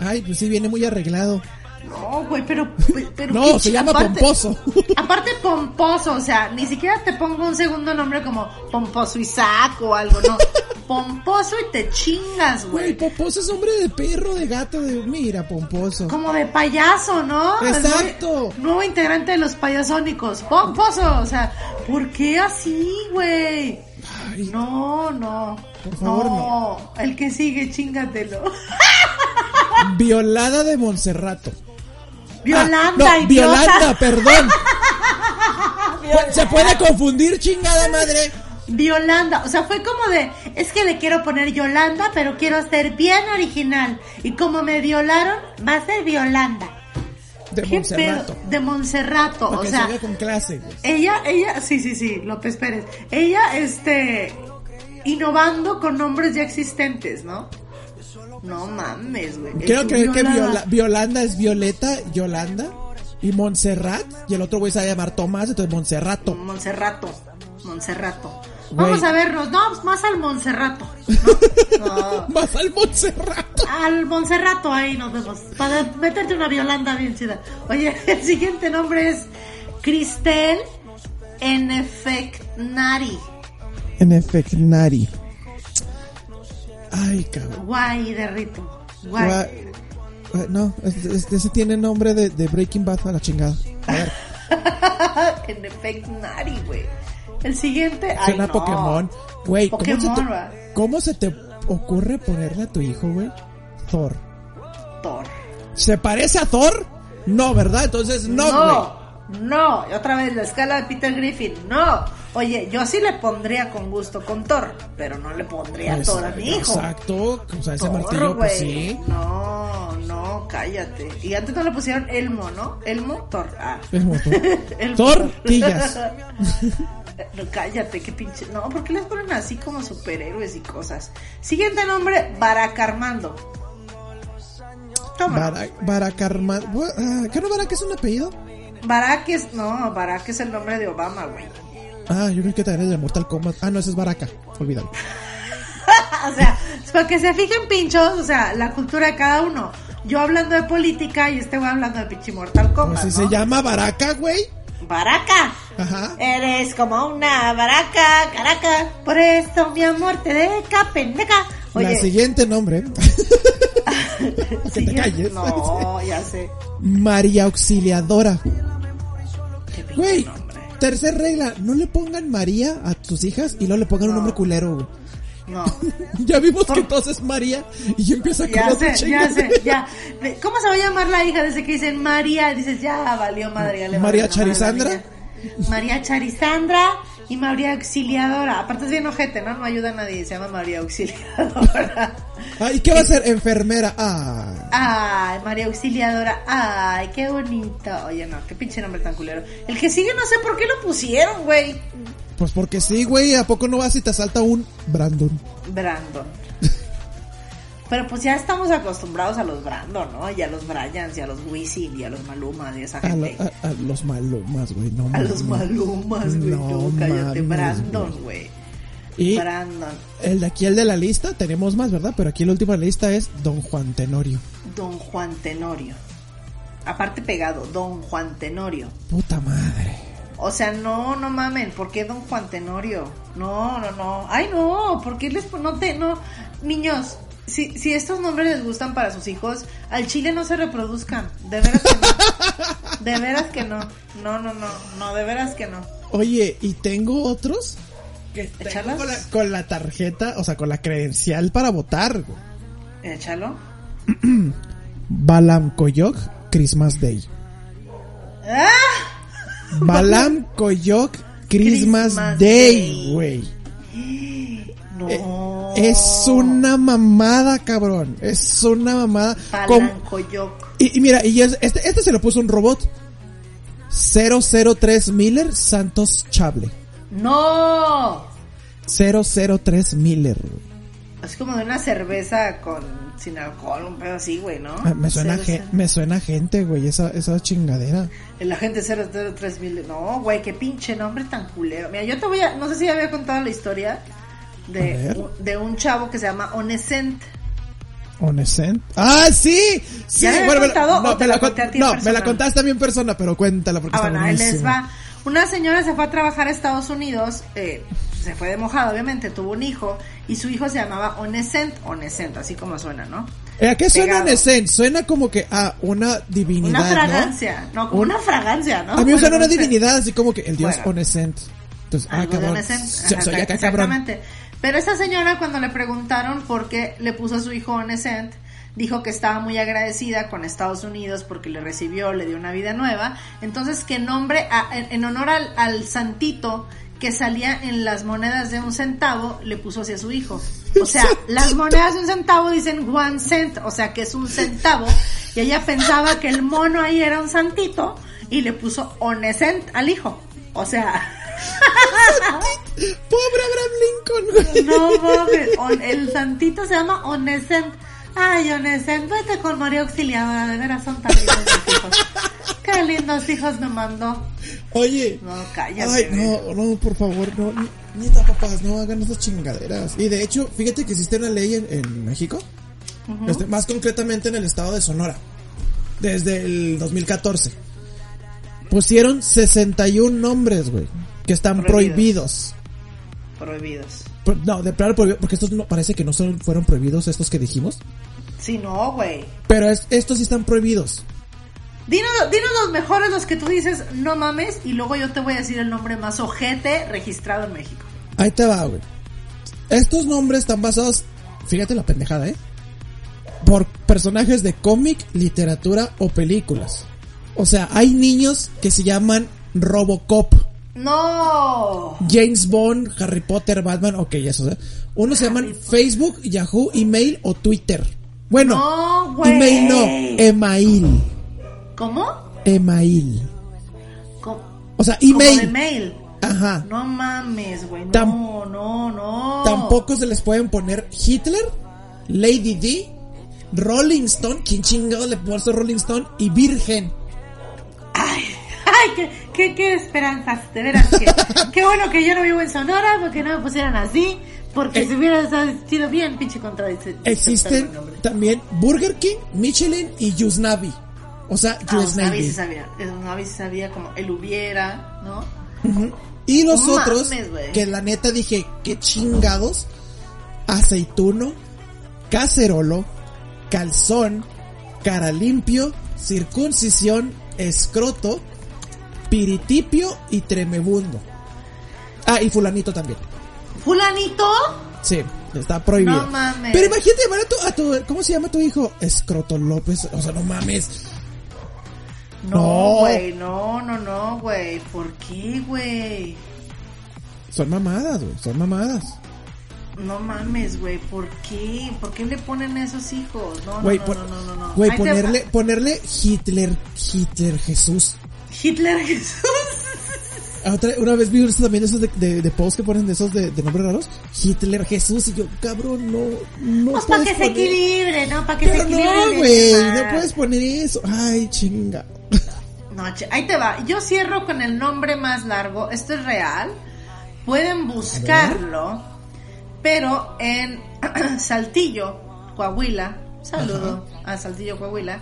Ay, pues sí, viene muy arreglado. No, güey, pero, pero No, se llama aparte- Pomposo. Aparte pomposo, o sea, ni siquiera te pongo un segundo nombre como Pomposo Isaac o algo, no. Pomposo y te chingas, Güey, güey. Pomposo es hombre de perro, de gato, de... Mira, Pomposo. Como de payaso, ¿no? Exacto. nuevo- Nuevo integrante de los payasónicos. Pomposo, o sea, ¿por qué así, güey? Ay, No, no. Por favor, no. El que sigue, chingatelo. Violada de Monserrato. Violanda, Ah, no. Violanda, perdón. Se puede confundir, chingada madre. Violanda, o sea, fue como de, es que le quiero poner Yolanda, pero quiero ser bien original. Y como me violaron, va a ser Violanda. De ¿Qué Monserrato. pedo? De Monserrato, o sea, con clase, ella, ella, sí, sí, sí, López Pérez. Ella, este, innovando con nombres ya existentes, ¿no? No mames, güey. Quiero creer que. Viola- Violanda es Violeta, Yolanda. Y Montserrat. Y el otro güey se va a llamar Tomás, entonces Monserrato. Monserrato, Monserrato. Vamos a vernos, no, pues más al Monserrato. ¿no? No. Más al Montserrato. Al Monserrato ahí nos vemos. Para meterte una violanda bien chida. Oye, el siguiente nombre es Cristel Enfecnari. En efecto, Nari. Ay, cabrón. Guay de rito. Guay. Gua- No, ese tiene nombre de, de Breaking Bad a la chingada. A ver, Enfecnari, güey. El siguiente. Ay, suena no. Pokémon. Güey, ¿cómo, se te- ¿verdad? ¿cómo se te ocurre ponerle a tu hijo, güey? Thor. Thor. ¿Se parece a Thor? No, ¿verdad? Entonces no. No, no, otra vez la escala de Peter Griffin, no. Oye, yo sí le pondría con gusto con Thor, pero no le pondría Pues, Thor a mi hijo. Exacto, o sea, ese Thor, martillo, pues sí. No, no, cállate. Y antes no le pusieron Elmo, ¿no? Elmo, Thor. Ah. Es como Thor. Elmo. Tortillas. No, cállate, qué pinche. No, ¿por qué les ponen así como superhéroes y cosas? Siguiente nombre, Barack Armando. Toma. Bara- Baracarma... ah, ¿Qué no Barack es un apellido? Barack es. No, Barack es el nombre de Obama, güey. Ah, yo creo que también es de Mortal Kombat. Ah, no, ese es Baraka. Olvídalo. o sea, para que se fijen pinchos, o sea, la cultura de cada uno. Yo hablando de política y este güey hablando de pinche Mortal Kombat. Pues si ¿no? se llama Baraka, güey. Baraca. Ajá. Eres como una baraca, caraca. Por eso, mi amor, te deca, pendeca. La siguiente nombre. que te calles. No, ya sé. María Auxiliadora. Güey, tercer regla. No le pongan María a tus hijas y luego le pongan un No. nombre culero, güey. No. Ya vimos Por- que entonces es María y empieza Ya sé, ya sé, ya. ¿Cómo se va a llamar la hija desde que dicen María? Dices, ya valió madre. ya le María Charisandra. María Charisandra y María Auxiliadora. Aparte es bien ojete, ¿no? No ayuda a nadie. Se llama María Auxiliadora. Ay, ¿qué va a ser? Enfermera. Ah. Ay, María Auxiliadora. Ay, qué bonito. Oye, no, qué pinche nombre tan culero. El que sigue no sé por qué lo pusieron, güey. Pues porque sí, güey. ¿A poco no vas y te salta un Brandon? Brandon. Pero pues ya estamos acostumbrados a los Brandon, ¿no? Y a los Bryans, y a los Wisin, y a los Malumas, y esa A, lo- gente. a- a los malumas, güey. No, A los. Malumas, güey. No No, cállate. Brandon, güey. Y Brandon. el de aquí, el de la lista, tenemos más, ¿verdad? Pero aquí el último de la lista es Don Juan Tenorio. Don Juan Tenorio. Aparte pegado, Don Juan Tenorio. Puta madre. O sea, no, no mamen, ¿por qué Don Juan Tenorio? No, no, no. Ay, no, ¿por qué les no te no niños? si, si estos nombres les gustan para sus hijos, al chile no se reproduzcan. De veras que no. De veras que no. No, no, no. No, de veras que no. Oye, y tengo otros que tengo con la, con la tarjeta, o sea, con la credencial para votar. güey. Échalo. Balam Koyok, Christmas Day. ¡Ah! Balam Koyok, Christmas, Christmas Day, güey. No. Eh, Es una mamada, cabrón. Es una mamada. Palancoyoc. y, y mira, y es- este, este se lo puso un robot. 003 Miller Santos Chable. ¡No! 003 Miller. Es como de una cerveza con sin alcohol, un pedo así, güey, ¿no? Me suena, Cero, ge- cero. me suena gente, güey, esa, esa chingadera. El agente 003 mil. No, güey, qué pinche nombre tan culero. Mira, yo te voy a. No sé si ya había contado la historia A de, de un chavo que se llama Onescent. Onescent. ¡Ah, sí! Sí, ¿Ya bueno, me la- no, me la la, con- conté a no, me la contaste también en persona, pero cuéntala porque Ah, está bueno, les va. Una señora se fue a trabajar a Estados Unidos, eh, se fue de mojada, obviamente, tuvo un hijo, y su hijo se llamaba Onescent, Onescent, así como suena, ¿no? Eh, ¿A qué suena. Onescent? Suena como que a una divinidad, Una fragancia, ¿no? Como una fragancia, ¿no? A mí me suena una divinidad, así como que el dios Bueno. Onescent. Entonces, ah, cabrón. Ajá, soy acá, cabrón. Exactamente. Pero esa señora cuando le preguntaron por qué le puso a su hijo Onescent, dijo que estaba muy agradecida con Estados Unidos porque le recibió, le dio una vida nueva. Entonces que nombre, a- en, en honor al, al santito que salía en las monedas de un centavo, le puso hacia su hijo. O sea, las monedas de un centavo dicen one cent, o sea que es un centavo. Y ella pensaba que el mono ahí era un santito y le puso Onescent al hijo. O sea... Pobre Abraham Lincoln. No On- el santito se llama Onescent. Ay, Onescent, vete con María Auxiliadora, de veras son tan lindos mis hijos. Qué lindos hijos me mandó. Oye. No, cállate. Ay, no, no, por favor, no. ni- Neta, papás, no hagan esas chingaderas. Y de hecho, fíjate que existe una ley en, en México. este, más concretamente en el estado de Sonora. Desde el 2014. Pusieron 61 nombres, güey. Que están Prohibidos. prohibidos. Prohibidos. No, de plano prohibido, porque estos no, parece que no son, fueron prohibidos estos que dijimos. Sí, no, güey. Pero es- estos sí están prohibidos. Dinos, dinos los mejores, los que tú dices, no mames, y luego yo te voy a decir el nombre más ojete registrado en México. Ahí te va, güey. Estos nombres están basados, fíjate la pendejada, ¿eh? Por personajes de cómic, literatura o películas. O sea, hay niños que se llaman Robocop, No. James Bond, Harry Potter, Batman, ok, eso. ¿eh? Unos se llaman Facebook, Yahoo, email o Twitter. Bueno, No, güey. email no, email, ¿Cómo? email. O sea, Como de email. mail. Ajá. No mames, güey. No, Tam- no, no. Tampoco se les pueden poner Hitler, Lady D, Rolling Stone, ¿quién chingado le puso Rolling Stone? Y Virgen. Ay, ay, qué, qué, qué esperanzas, de veras que. qué bueno que yo no vivo en Sonora porque no me pusieran así. Porque Eh. si hubiera sido bien, pinche contradicción. Existen también Burger King, Michelin y Yusnavi. O sea, Ah, Yusnavi. Usnavi sí sabía. Usnavi sí sabía como él hubiera, ¿no? Y los No otros, mames, que la neta dije, qué chingados. Aceituno, cacerolo, calzón, cara limpio, circuncisión, escroto, piritipio y tremebundo. Ah, y fulanito también. ¿Fulanito? Sí, está prohibido. No mames. Pero imagínate llamar a tu, a tu- ¿cómo se llama tu hijo? Escroto López, o sea, no mames. No. No, güey, no, no, no, güey. ¿Por qué, güey? Son mamadas, güey, son mamadas. No mames, güey, ¿por qué? ¿Por qué le ponen a esos hijos? No, no, Güey, no, no, no, no, no. güey, ponerle, ponerle Hitler, Hitler Jesús. Hitler Jesús. Ah, Otra, una vez vi también esos de, de, de posts que ponen de esos de, de nombres raros. Hitler Jesús y yo, cabrón, no, no Pues para que se equilibre, ¿no? Para que se equilibre. no, güey, no puedes poner eso. Ay, chinga. No, ahí te va. Yo cierro con el nombre más largo. Esto es real. Pueden buscarlo. Pero en Saltillo, Coahuila. Saludo a Saltillo, Coahuila.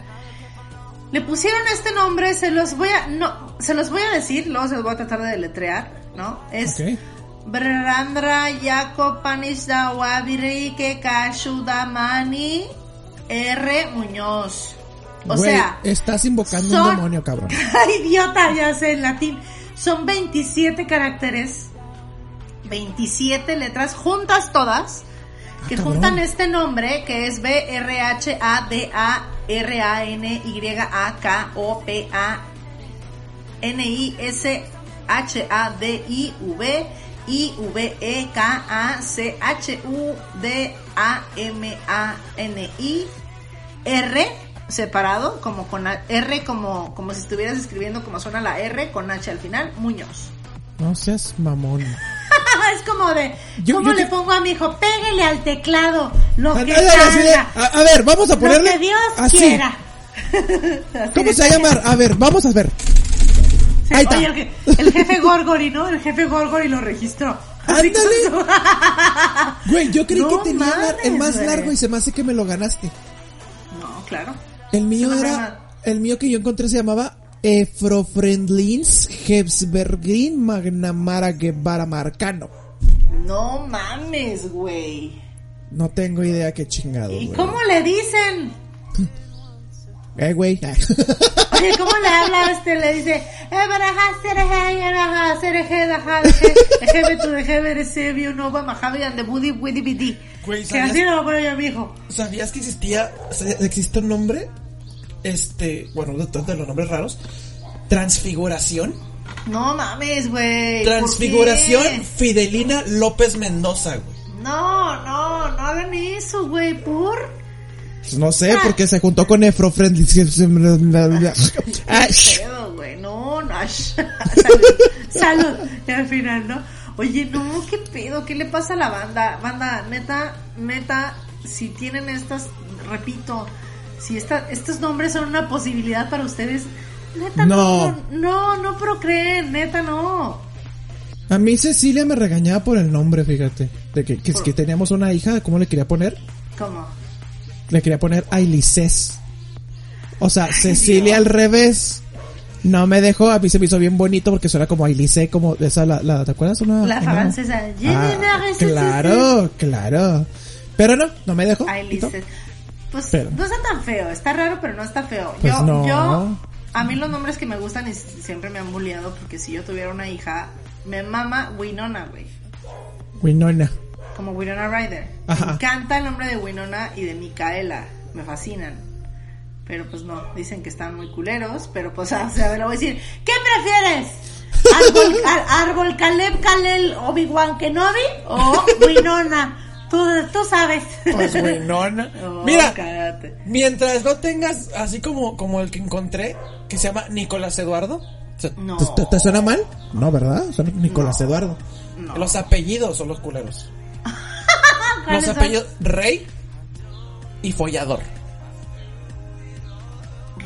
Le pusieron este nombre. Se los voy a. No, se los voy a decir. Luego se los voy a tratar de deletrear. ¿No? Es Ok. Brandra Jacob Panishda Wabiri Kekashudamani R. Muñoz. O Güey, sea, estás invocando son- un demonio, cabrón. Idiota, ya sé en latín. Son 27 caracteres, 27 letras, juntas todas, que cabrón. juntan este nombre que es B R H A D A R A N Y A K O P A N I S H A D I V I V E K A C H U D A M A N I R separado como con R como como si estuvieras escribiendo como suena la R con H al final Muñoz. No seas mamón. es como de Yo- cómo yo le pongo a mi hijo pégale al teclado lo A, que a- ver, vamos a lo ponerle que Dios así. quiera Así ¿Cómo se va a llamar? A ver, vamos a ver. Ahí está. el, je- el jefe Gorgori, ¿no? El jefe Gorgori lo registró. Ándale. Güey, yo creí No que tenía mames, el más güey. largo y se me hace que me lo ganaste. No, claro. El mío era, el mío que yo encontré se llamaba Efrofrendlins Hebsbergin Magnamara Guevara Marcano. No mames, güey. No tengo idea qué chingado, ¿Y güey. cómo le dicen? Eh, güey. Oye, ¿cómo le habla este? Le dice, eh, baraja, sereje, yaraja, sereje, daja, deje, ejebe tu deje, ese vio no va majabi and the budi budi bidi. Güey, Que así lo voy a poner yo a mi hijo. ¿Sabías que existía, existe un nombre? Este, bueno, de, de los nombres raros. Transfiguración. No mames, güey. ¿por Transfiguración? Fidelina López Mendoza, güey. No, no, no hagan eso, güey, por. Pues no sé, porque se juntó con pedo, güey. No, no. salud, salud. Y al final, ¿no? Oye, no, qué pedo, ¿qué le pasa a la banda? Banda, neta, neta, si tienen estas, repito, si esta, estos nombres son una posibilidad para ustedes, neta, no, No. no, no procreen, neta, no. A mí Cecilia me regañaba por el nombre, fíjate. De que, que, que teníamos una hija, ¿cómo le quería poner? ¿Cómo? Le quería poner Ailices. O sea, Cecilia al revés. No me dejó, a mí se me hizo bien bonito porque suena como Ailice, como esa, la, la- ¿te acuerdas? Una, La una- francesa. Ah, claro, claro. Pero no, no me dejó. Pues Pero- no está tan feo, está raro, pero no está feo. Pues yo, no. yo, a mí los nombres que me gustan y siempre me han bulleado porque si yo tuviera una hija, me mama Winona, güey. Winona. Como Winona Ryder. Ajá. Me encanta el nombre de Winona y de Micaela. Me fascinan. Pero pues no, dicen que están muy culeros. Pero pues, o sea, le voy a decir, ¿qué prefieres? ¿Árbol, árbol Caleb, Kalel, Obi-Wan Kenobi o Winona? Tú, tú sabes. Pues Winona. Oh, Mira, cállate. mientras no tengas así como, como el que encontré, que se llama Nicolás Eduardo. o sea, No. ¿Te, te- te suena mal? No, ¿verdad? Suena Nicolás Eduardo. No. Los apellidos son los culeros. ¿Cuáles Los son? apellidos Rey y Follador.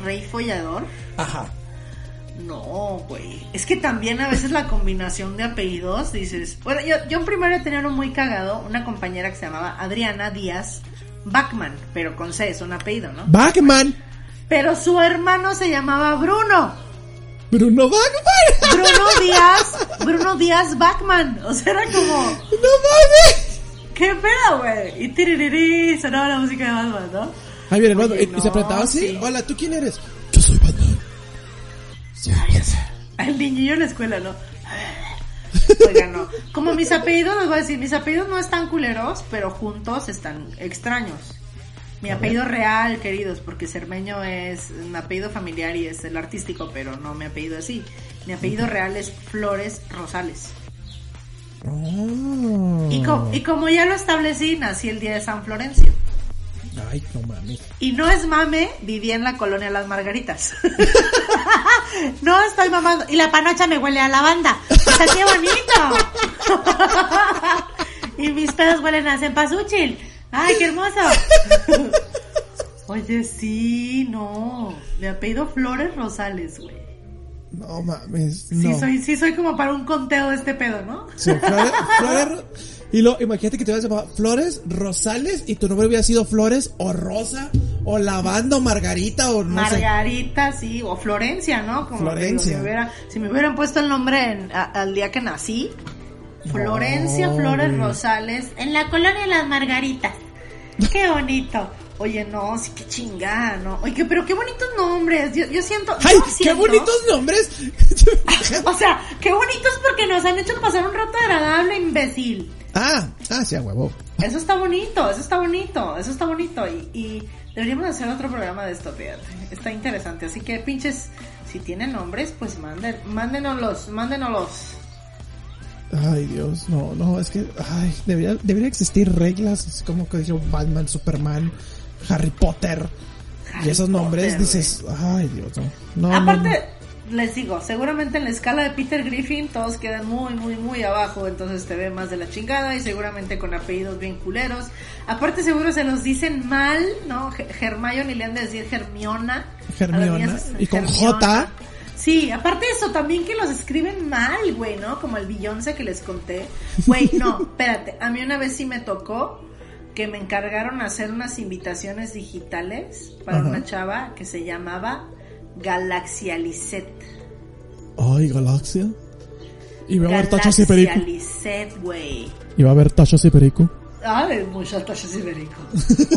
¿Rey follador? Ajá. No, güey. Es que también a veces la combinación de apellidos dices. Bueno, yo, yo en primero tenía uno muy cagado, una compañera que se llamaba Adriana Díaz Bachman, pero con C es un apellido, ¿no? Batman. Pero su hermano se llamaba Bruno. Bruno Batman. Bruno Díaz, Bruno Díaz Bachman. O sea, era como, No mames. ¿qué pedo, güey? Y tiririrí, sonaba la música de Batman, ¿no? Ahí viene el Oye, Batman. y se apretaba así. sí. Hola, ¿tú quién eres? Yo soy Batman. Batman. El niñillo en la escuela, ¿no? Oiga, no. Como mis apellidos, les voy a decir, mis apellidos no están culeros, pero juntos están extraños. Mi apellido real, queridos, porque Cermeño es un apellido familiar y es el artístico, pero no mi apellido así. Mi apellido real es Flores Rosales. Oh. Y, y como ya lo establecí, nací el día de San Florencio. Ay, no mames. Y no es mame, viví en la colonia Las Margaritas. no estoy mamando. Y la panocha me huele a lavanda. O sea, qué bonito. y mis pedos huelen a cempasúchil. Ay, qué hermoso. Oye, sí, no. Mi apellido Flores Rosales, güey. No mames. Sí, no. soy, sí soy como para un conteo de este pedo, ¿no? Sí, Flores, Flores- y lo, imagínate que te hubieras llamado Flores Rosales y tu nombre hubiera sido Flores o Rosa o Lavanda o Margarita o no sé. Margarita, sí, o Florencia, ¿no? Como digo, Florencia. si, me hubiera- si me hubieran puesto el nombre en- a- al día que nací, Florencia No, Flores. Rosales en la colonia Las Margaritas. Qué bonito. Oye, no, sí, qué chingada, ¿no? Oye, pero qué bonitos nombres. Yo, yo siento. ¡Ay, yo qué bonitos nombres! O sea, qué bonitos porque nos han hecho pasar un rato agradable, imbécil. ah, ah, sí, a huevo. Eso está bonito, eso está bonito, eso está bonito. Y, y deberíamos hacer otro programa de esto, fíjate. Está interesante. Así que, pinches, si tienen nombres, pues manden, mándenoslos, mándenoslos. Ay, Dios, no, no, es que, ay, debería, debería existir reglas, así como que dice Batman, Superman, Harry Potter, y esos nombres dices, ay, Dios, no. no, no, Aparte, les digo, seguramente en la escala de Peter Griffin todos quedan muy, muy, muy abajo, entonces te ve más de la chingada y seguramente con apellidos bien culeros. Aparte seguro se los dicen mal, ¿no? Hermione le han de decir Hermiona. Hermiona, A las niñas, y con. J. Sí, aparte de eso, también que los escriben mal, güey, ¿no? Como el Beyoncé que les conté. Güey, no, espérate, a mí una vez sí me tocó que me encargaron hacer unas invitaciones digitales para Ajá. una chava que se llamaba Galaxia Lisette. Ay, Galaxia. Y va a haber tachas y perico. Galaxia Lisette, güey. Y va a haber tachas y perico. Ay, muchas tachas ibérico.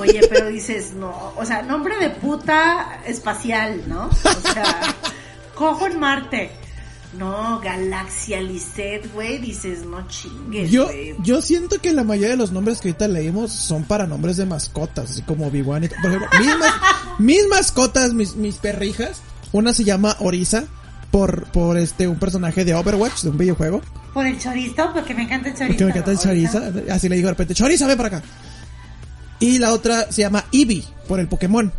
Oye, pero dices, no, o sea, nombre de puta espacial, ¿no? O sea, cojo en Marte. No, Galaxia Lisette, güey, dices, no chingues, Yo, yo siento que la mayoría de los nombres que ahorita leímos son para nombres de mascotas, así como Obi-Wan. y- Por ejemplo, mis, mas- mis mascotas, mis, mis perrijas, una se llama Orisa, por, por este, un personaje de Overwatch, de un videojuego. Por el chorizo, porque me encanta el chorizo. Que me encanta el ¿no? Choriza. Así le digo de repente, Choriza, ven para acá. Y la otra se llama Eevee, por el Pokémon.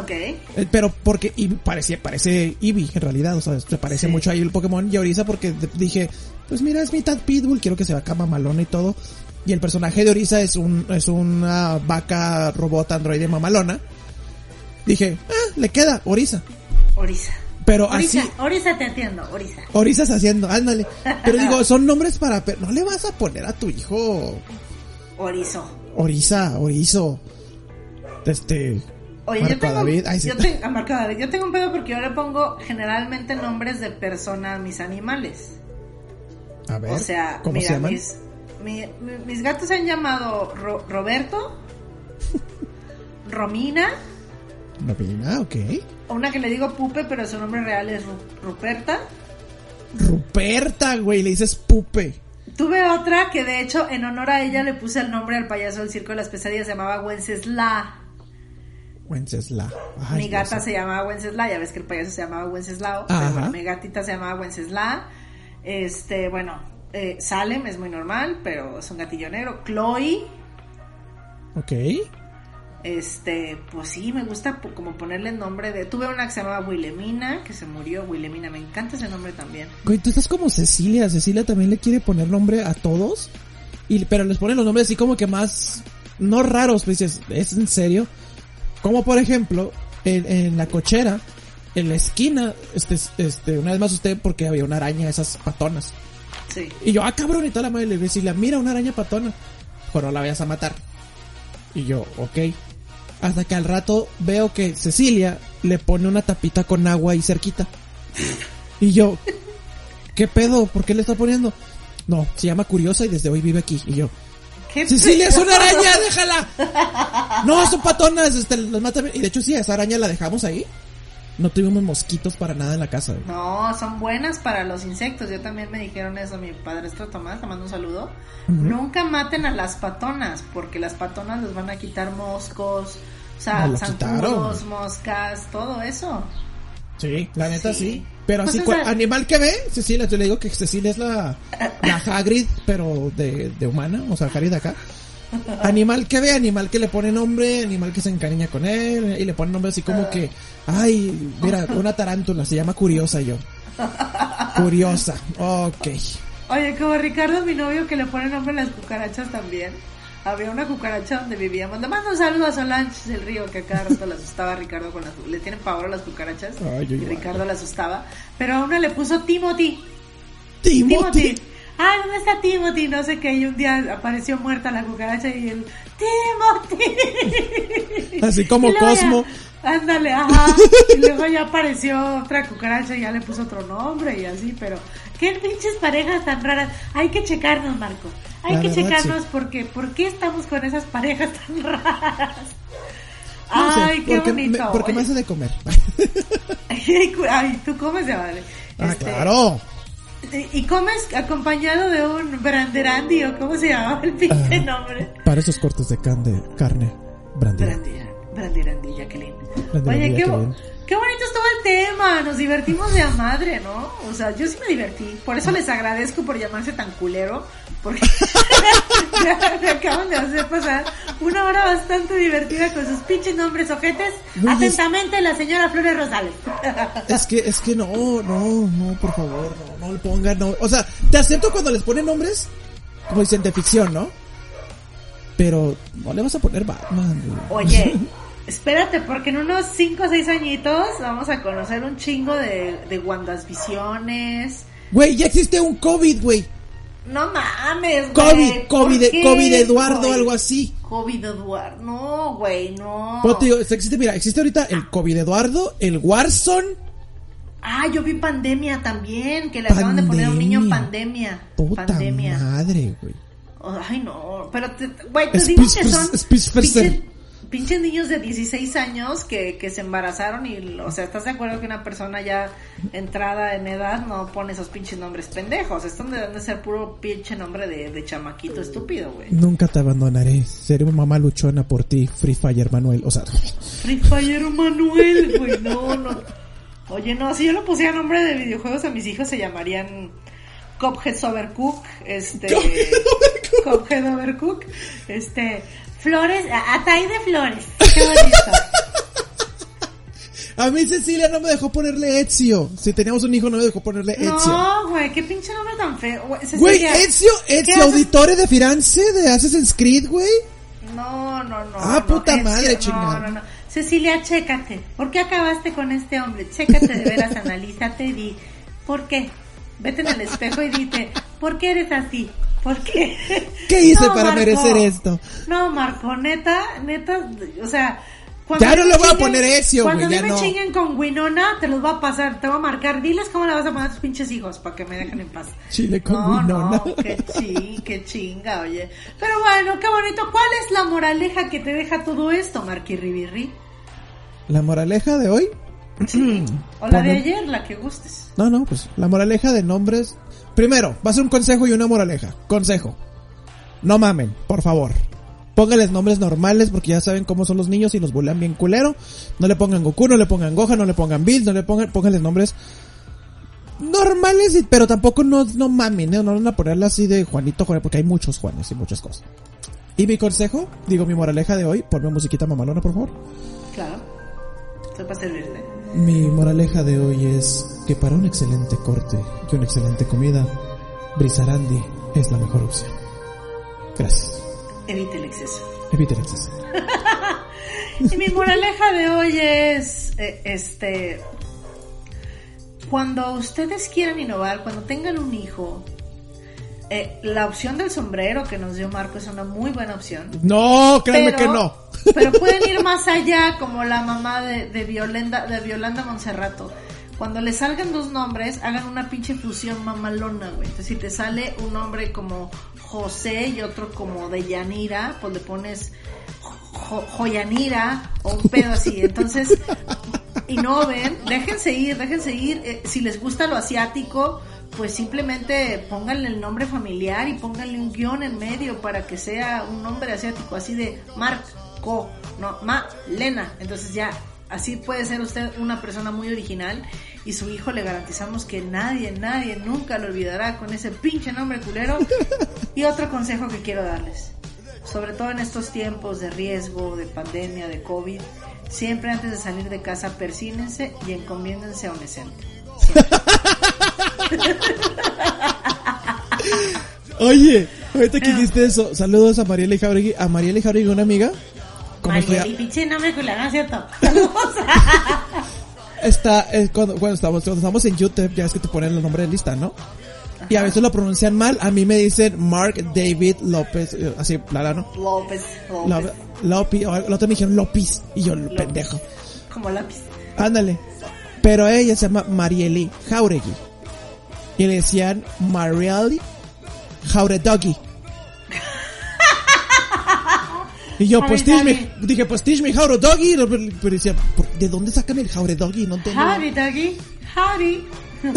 Ok. Eh, Pero porque Eevee parece, parece Eevee en realidad, o sea, se parece Sí. mucho ahí el Pokémon y Orisa porque dije, pues mira, es mitad Pitbull, quiero que se vea acá mamalona y todo. Y el personaje de Orisa es un, es una vaca robot androide mamalona. Dije, ah, le queda Orisa. Orisa. Pero Orisa, así, Orisa te entiendo, Orisa. Orisas haciendo, ándale. Pero digo, son nombres para, per- no le vas a poner a tu hijo Orizo. Orisa, Orizo. Este, Oye, Marco yo tengo, David, ay, sí. yo tengo, a Marco David, yo tengo un pedo porque yo le pongo generalmente nombres de persona a mis animales. a ver, O sea, ¿cómo mira, se llaman? mis, mi- mi- mis gatos se han llamado Ro- Roberto, Romina, Robina, ok. una que le digo Pupe, pero su nombre real es Ru- Ruperta. Ruperta, güey, le dices pupe. Tuve otra que de hecho en honor a ella le puse el nombre al payaso del circo de las pesadillas, se llamaba Wencesla. Wencesla. Ay, mi gata se llamaba Wencesla, ya ves que el payaso se llamaba Wenceslao, Ajá. pero bueno, mi gatita se llamaba Wencesla. Este, bueno, eh, Salem es muy normal, pero es un gatillo negro. Chloe, Ok. Este, pues sí, me gusta como ponerle el nombre de... Tuve una que se llamaba Wilhelmina, que se murió, Wilhelmina, me encanta ese nombre también. Güey, tú estás como Cecilia. Cecilia también le quiere poner nombre a todos. Y, pero les pone los nombres así como que más, no raros, pues dices, ¿es en serio? Como por ejemplo, en, en la cochera, en la esquina, este, este, una vez más usted porque había una araña de esas patonas. Sí. Y yo, ah, cabrón, y toda la madre le decía, mira una araña patona. Pero no la vayas a matar. Y yo, ok. Hasta que al rato veo que Cecilia le pone una tapita con agua ahí cerquita. Y yo, ¿qué pedo? ¿Por qué le está poniendo? No, se llama Curiosa y desde hoy vive aquí. Y yo, ¿Qué Cecilia, es una araña, déjala. No, son patonas, este, las mata. Y de hecho sí, esa araña la dejamos ahí. No tuvimos mosquitos para nada en la casa. güey. No, son buenas para los insectos. Yo también me dijeron eso, mi padrastro Tomás, te mando un saludo. Nunca maten a las patonas, porque las patonas les van a quitar moscos, o sea, zancudos, moscas, todo eso. Sí, la neta Sí. sí. Pero Pues así, esa- cua- animal que ve, Cecilia, yo le digo que Cecilia es la, la Hagrid, pero de, de humana, o sea, Hagrid acá. Animal que ve, animal que le pone nombre, animal que se encariña con él, y le pone nombre así como que, ay, mira, una tarántula, se llama Curiosa yo. Curiosa, ok. Oye, como Ricardo, mi novio, que le pone nombre a las cucarachas también. Había una cucaracha donde vivíamos. Le mando un saludo a Solange del Río, que a cada rato le asustaba a Ricardo con las... Le tienen pavor a las cucarachas. Ay, y. Ricardo le asustaba. Pero a una le puso Timothy. Timothy. Timothy. Ah, ¿dónde está Timothy? No sé qué, y un día apareció muerta la cucaracha y el, Timothy. Así como ya- Cosmo. ándale, ajá. Y luego ya apareció otra cucaracha y ya le puso otro nombre y así, pero qué pinches parejas tan raras. Hay que checarnos, Marco. Hay La que verdad, checarnos sí. porque, ¿por qué estamos con esas parejas tan raras? No sé, Ay, qué porque bonito. Me, porque me hace de comer. Ay, tú comes de madre. ah, Este, claro. Y comes acompañado de un branderandi o cómo se llamaba el pinche nombre. Para esos cortes de carne, carne. Brandy- Brandirandi, Jacqueline. Brandirandi, Oye, qué, bo- Jacqueline. qué bonito estuvo el tema. Nos divertimos de a madre, ¿no? O sea, yo sí me divertí. Por eso les agradezco por llamarse tan culero. Porque me, acaban de hacer pasar una hora bastante divertida con sus pinches nombres ojetes. Es- Atentamente, la señora Flores Rosales. Es que, es que no, no, no, por favor, no, no le pongan, no. O sea, te acepto cuando les ponen nombres, como dicen, de ficción, ¿no? Pero no le vas a poner Batman, güey. Oye, espérate, porque en unos 5 o 6 añitos vamos a conocer un chingo de, de Wandas Visiones. Güey, ya existe un COVID, güey. No mames, güey. COVID, ¿por COVID, COVID Eduardo, güey? algo así. COVID Eduardo. No, güey, no. Pues te digo, existe, mira, existe ahorita el COVID Eduardo, el Warzone. Ah, yo vi pandemia también, que le acaban de poner a un niño Pandemia. pandemia. Puta pandemia. madre, güey. Ay, no, pero, te- güey, te Speech digo que son. Pinches, niños de 16 años que, que se embarazaron y, o sea, ¿estás de acuerdo que una persona ya entrada en edad no pone esos pinches nombres pendejos? Estos deben de ser puro pinche nombre de, de chamaquito estúpido, güey. Nunca te abandonaré. Seré mamá luchona por ti, Free Fire Manuel. O sea, Free Fire Manuel, güey, no, no. Oye, no, si yo le pusiera nombre de videojuegos a mis hijos se llamarían Cuphead Overcook, este... Cuphead Overcook, este... Flores, Atay de Flores, qué bonito. a mí Cecilia no me dejó ponerle Ezio. Si teníamos un hijo no me dejó ponerle Ezio. No, güey, qué pinche nombre tan feo. Güey, Ezio, ¿qué Ezio haces? Auditore de Firenze de Assassin's Creed, güey. No, no, no. Ah, no, puta Ezio, madre, no, chingada. No, no, Cecilia, chécate. ¿Por qué acabaste con este hombre? Chécate de veras, analízate y di, ¿por qué? Vete en el espejo y dite, ¿por qué eres así? ¿Por qué? ¿Qué hice No, para Marco. merecer esto? No, Marco, neta, neta, o sea... Ya no le voy a poner Ezio, Cuando me no. chinguen con Winona, te los va a pasar, te va a marcar. Diles cómo le vas a poner a tus pinches hijos para que me dejen en paz. Chile con no, Winona. No, qué ching, qué chinga, oye. Pero bueno, qué bonito. ¿Cuál es la moraleja que te deja todo esto, Marqui Ribirri? La moraleja de hoy. O la de ayer, la que gustes. No, no, pues la moraleja de nombres. Primero, va a ser un consejo y una moraleja. Consejo. No mamen, por favor. Póngales nombres normales porque ya saben cómo son los niños y nos bulean bien culero. No le pongan Goku, no le pongan Gohan, no le pongan Bill, no le pongan, pónganles nombres normales, pero tampoco no, no mamen, ¿eh? no van a ponerle así de Juanito, Juan, porque hay muchos Juanes y muchas cosas. Y mi consejo, digo mi moraleja de hoy, ponme musiquita mamalona, por favor. Claro. Estoy para servirte. Mi moraleja de hoy es que para un excelente corte y una excelente comida, Brisarandi es la mejor opción. Gracias. Evite el exceso. Evite el exceso. Y mi moraleja de hoy es, eh, este, cuando ustedes quieran innovar, cuando tengan un hijo, eh, la opción del sombrero que nos dio Marco es una muy buena opción. No, créanme Pero- que no. Pero pueden ir más allá, como la mamá de, de Violenda, de Violanda Monserrato. Cuando le salgan dos nombres, hagan una pinche fusión mamalona, güey. Entonces, si te sale un nombre como José y otro como de Yanira, pues le pones Jo- Joyanira o un pedo así. Entonces, innoven, déjense ir, déjense ir. Eh, si les gusta lo asiático, pues simplemente pónganle el nombre familiar y pónganle un guion en medio para que sea un nombre asiático, así de No, Ma, Lena. Entonces ya, así puede ser usted una persona muy original y su hijo le garantizamos que nadie, nadie nunca lo olvidará con ese pinche nombre culero. Y otro consejo que quiero darles, sobre todo en estos tiempos de riesgo, de pandemia, de COVID, siempre antes de salir de casa persínense y encomiéndense a un escente. Oye, ahorita que dijiste eso, saludos a Mariela y Jauregui. A Mariela y Jauregui, una amiga. Como María, estoy- y pinche nombre culero, ¿no es cierto? está, cuando, cuando estamos, cuando estamos en YouTube, ya es que te ponen el nombre de lista, ¿no? y a veces lo pronuncian mal. A mí me dicen Mark David López, eh, así, plano. López, López. López. López, o el otro me dijeron López, y yo, pendejo. Como lápiz. Ándale. Pero ella se llama Marieli Jauregui. Y le decían Marieli Jauredogui. Y yo, pues teach me, dije, pues teach me Jauredogui. Pero pero decía, ¿por- ¿de dónde sacan el Jauredogui? No tengo. Howdy, doggy. Howdy.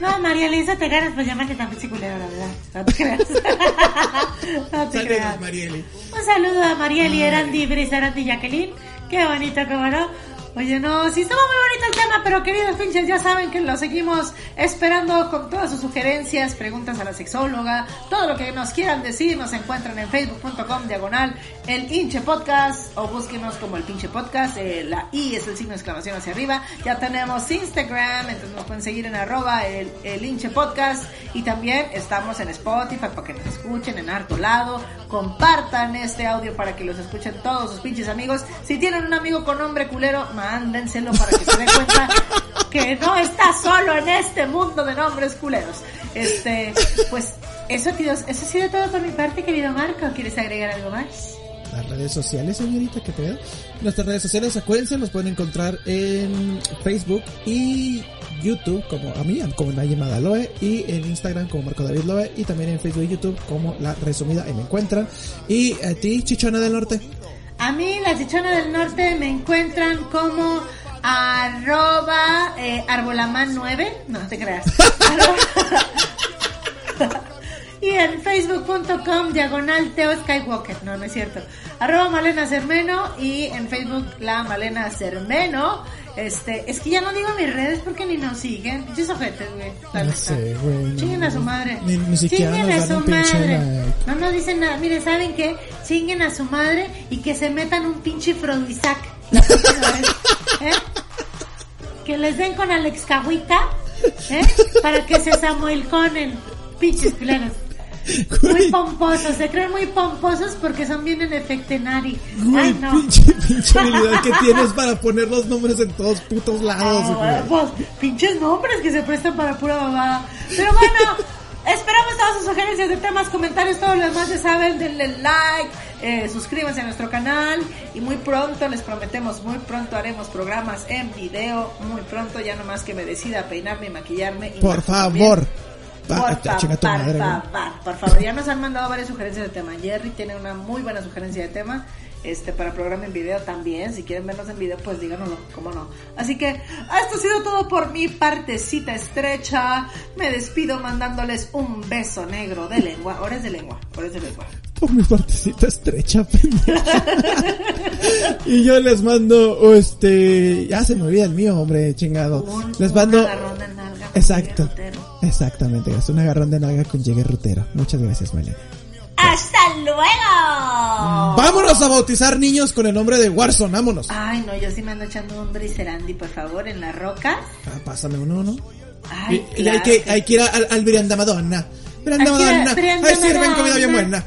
No, María Elisa, te ganas por llamarte tan culero, la verdad. No te creas. No te creas. Saludos, Marieli. Un saludo a Marieli, Erandi, Brisa, Erandi Jacqueline. Qué bonito, cómo no. Oye, no, sí estaba muy bonito el tema, pero queridos pinches, ya saben que lo seguimos esperando con todas sus sugerencias, preguntas a la sexóloga, todo lo que nos quieran decir, nos encuentran en facebook.com diagonal el hinche podcast o búsquenos como el pinche podcast, eh, la I es el signo de exclamación hacia arriba, ya tenemos Instagram, entonces nos pueden seguir en arroba el, el hinche podcast y también estamos en Spotify para que nos escuchen en harto lado, compartan este audio para que los escuchen todos sus pinches amigos, si tienen un amigo con nombre culero, mándenselo para que se den cuenta que no está solo en este mundo de nombres culeros. Este, pues eso, queridos, eso ha sido todo por mi parte, querido Marco. ¿Quieres agregar algo más? Las redes sociales, señorita, ¿qué pedo? Nuestras redes sociales, acuérdense, nos pueden encontrar en Facebook y YouTube como a mí, como Naye Madaloe, y en Instagram como Marco David Loe, y también en Facebook y YouTube como La Resumida, y me encuentran. Y a ti, Chichona del Norte. A mí, la chichona del norte, me encuentran como arroba eh, arbolaman 9. No te creas. Y en facebook.com diagonal Teo Skywalker. No, no es cierto. Arroba Malena Cermeno y en Facebook la Malena Cermeno. Este, es que ya no digo mis redes porque ni nos siguen. Pinches ojetes, güey. neta. sé, güey, no, Chinguen a su no. madre. Ni- ni siquiera Chinguen nos a su madre. like. No nos dicen nada. Mire, ¿saben qué? Chinguen a su madre y que se metan un pinche vez, ¿eh? Que les den con Alex Cahuita, ¿eh? Para que se samuelconen. Pinches culeros. Muy pomposos, se creen muy pomposos porque son bien en efectenari. güey, Ay, no. pinche, pinche habilidad que tienes para poner los nombres en todos putos lados, Ah, güey. pues, pinches nombres que se prestan para pura babada. Pero bueno, esperamos todas sus sugerencias de temas, comentarios, todo lo demás, ya saben, denle like, eh, suscríbanse a nuestro canal y muy pronto, les prometemos, muy pronto haremos programas en video, muy pronto, ya nomás que me decida peinarme y maquillarme. Y Por favor. Por chinga tu favor, madre, güey. por favor, por favor, ya nos han mandado varias sugerencias de tema. Jerry tiene una muy buena sugerencia de tema. Este, para programa en video también. Si quieren vernos en video, pues díganoslo, cómo no. Así que, esto ha sido todo por mi partecita estrecha. Me despido mandándoles un beso negro de lengua. Ahora es de lengua, ahora es de lengua. Por mi partecita estrecha, y yo les mando, este, ya se me olvida el mío, hombre, chingado. Un, les mando, exacto. Exactamente, es un agarrón de nalga con llegue rutero. Muchas gracias, Malena. ¡Hasta luego! Vámonos a bautizar niños con el nombre de Warzone, vámonos. Ay, no, yo sí me ando echando un briserandi, por favor, en la roca. Ah, pásame uno, ¿no? Ay, y, y hay, que, hay que ir al, al Brianda Madonna. Madonna. Ahí sirven comida bien buena.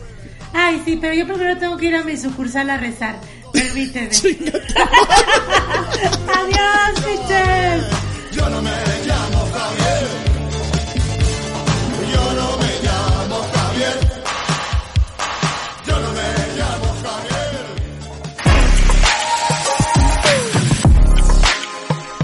Ay, sí, pero yo primero tengo que ir a mi sucursal a rezar. Permíteme. Adiós, bitches. Yo no me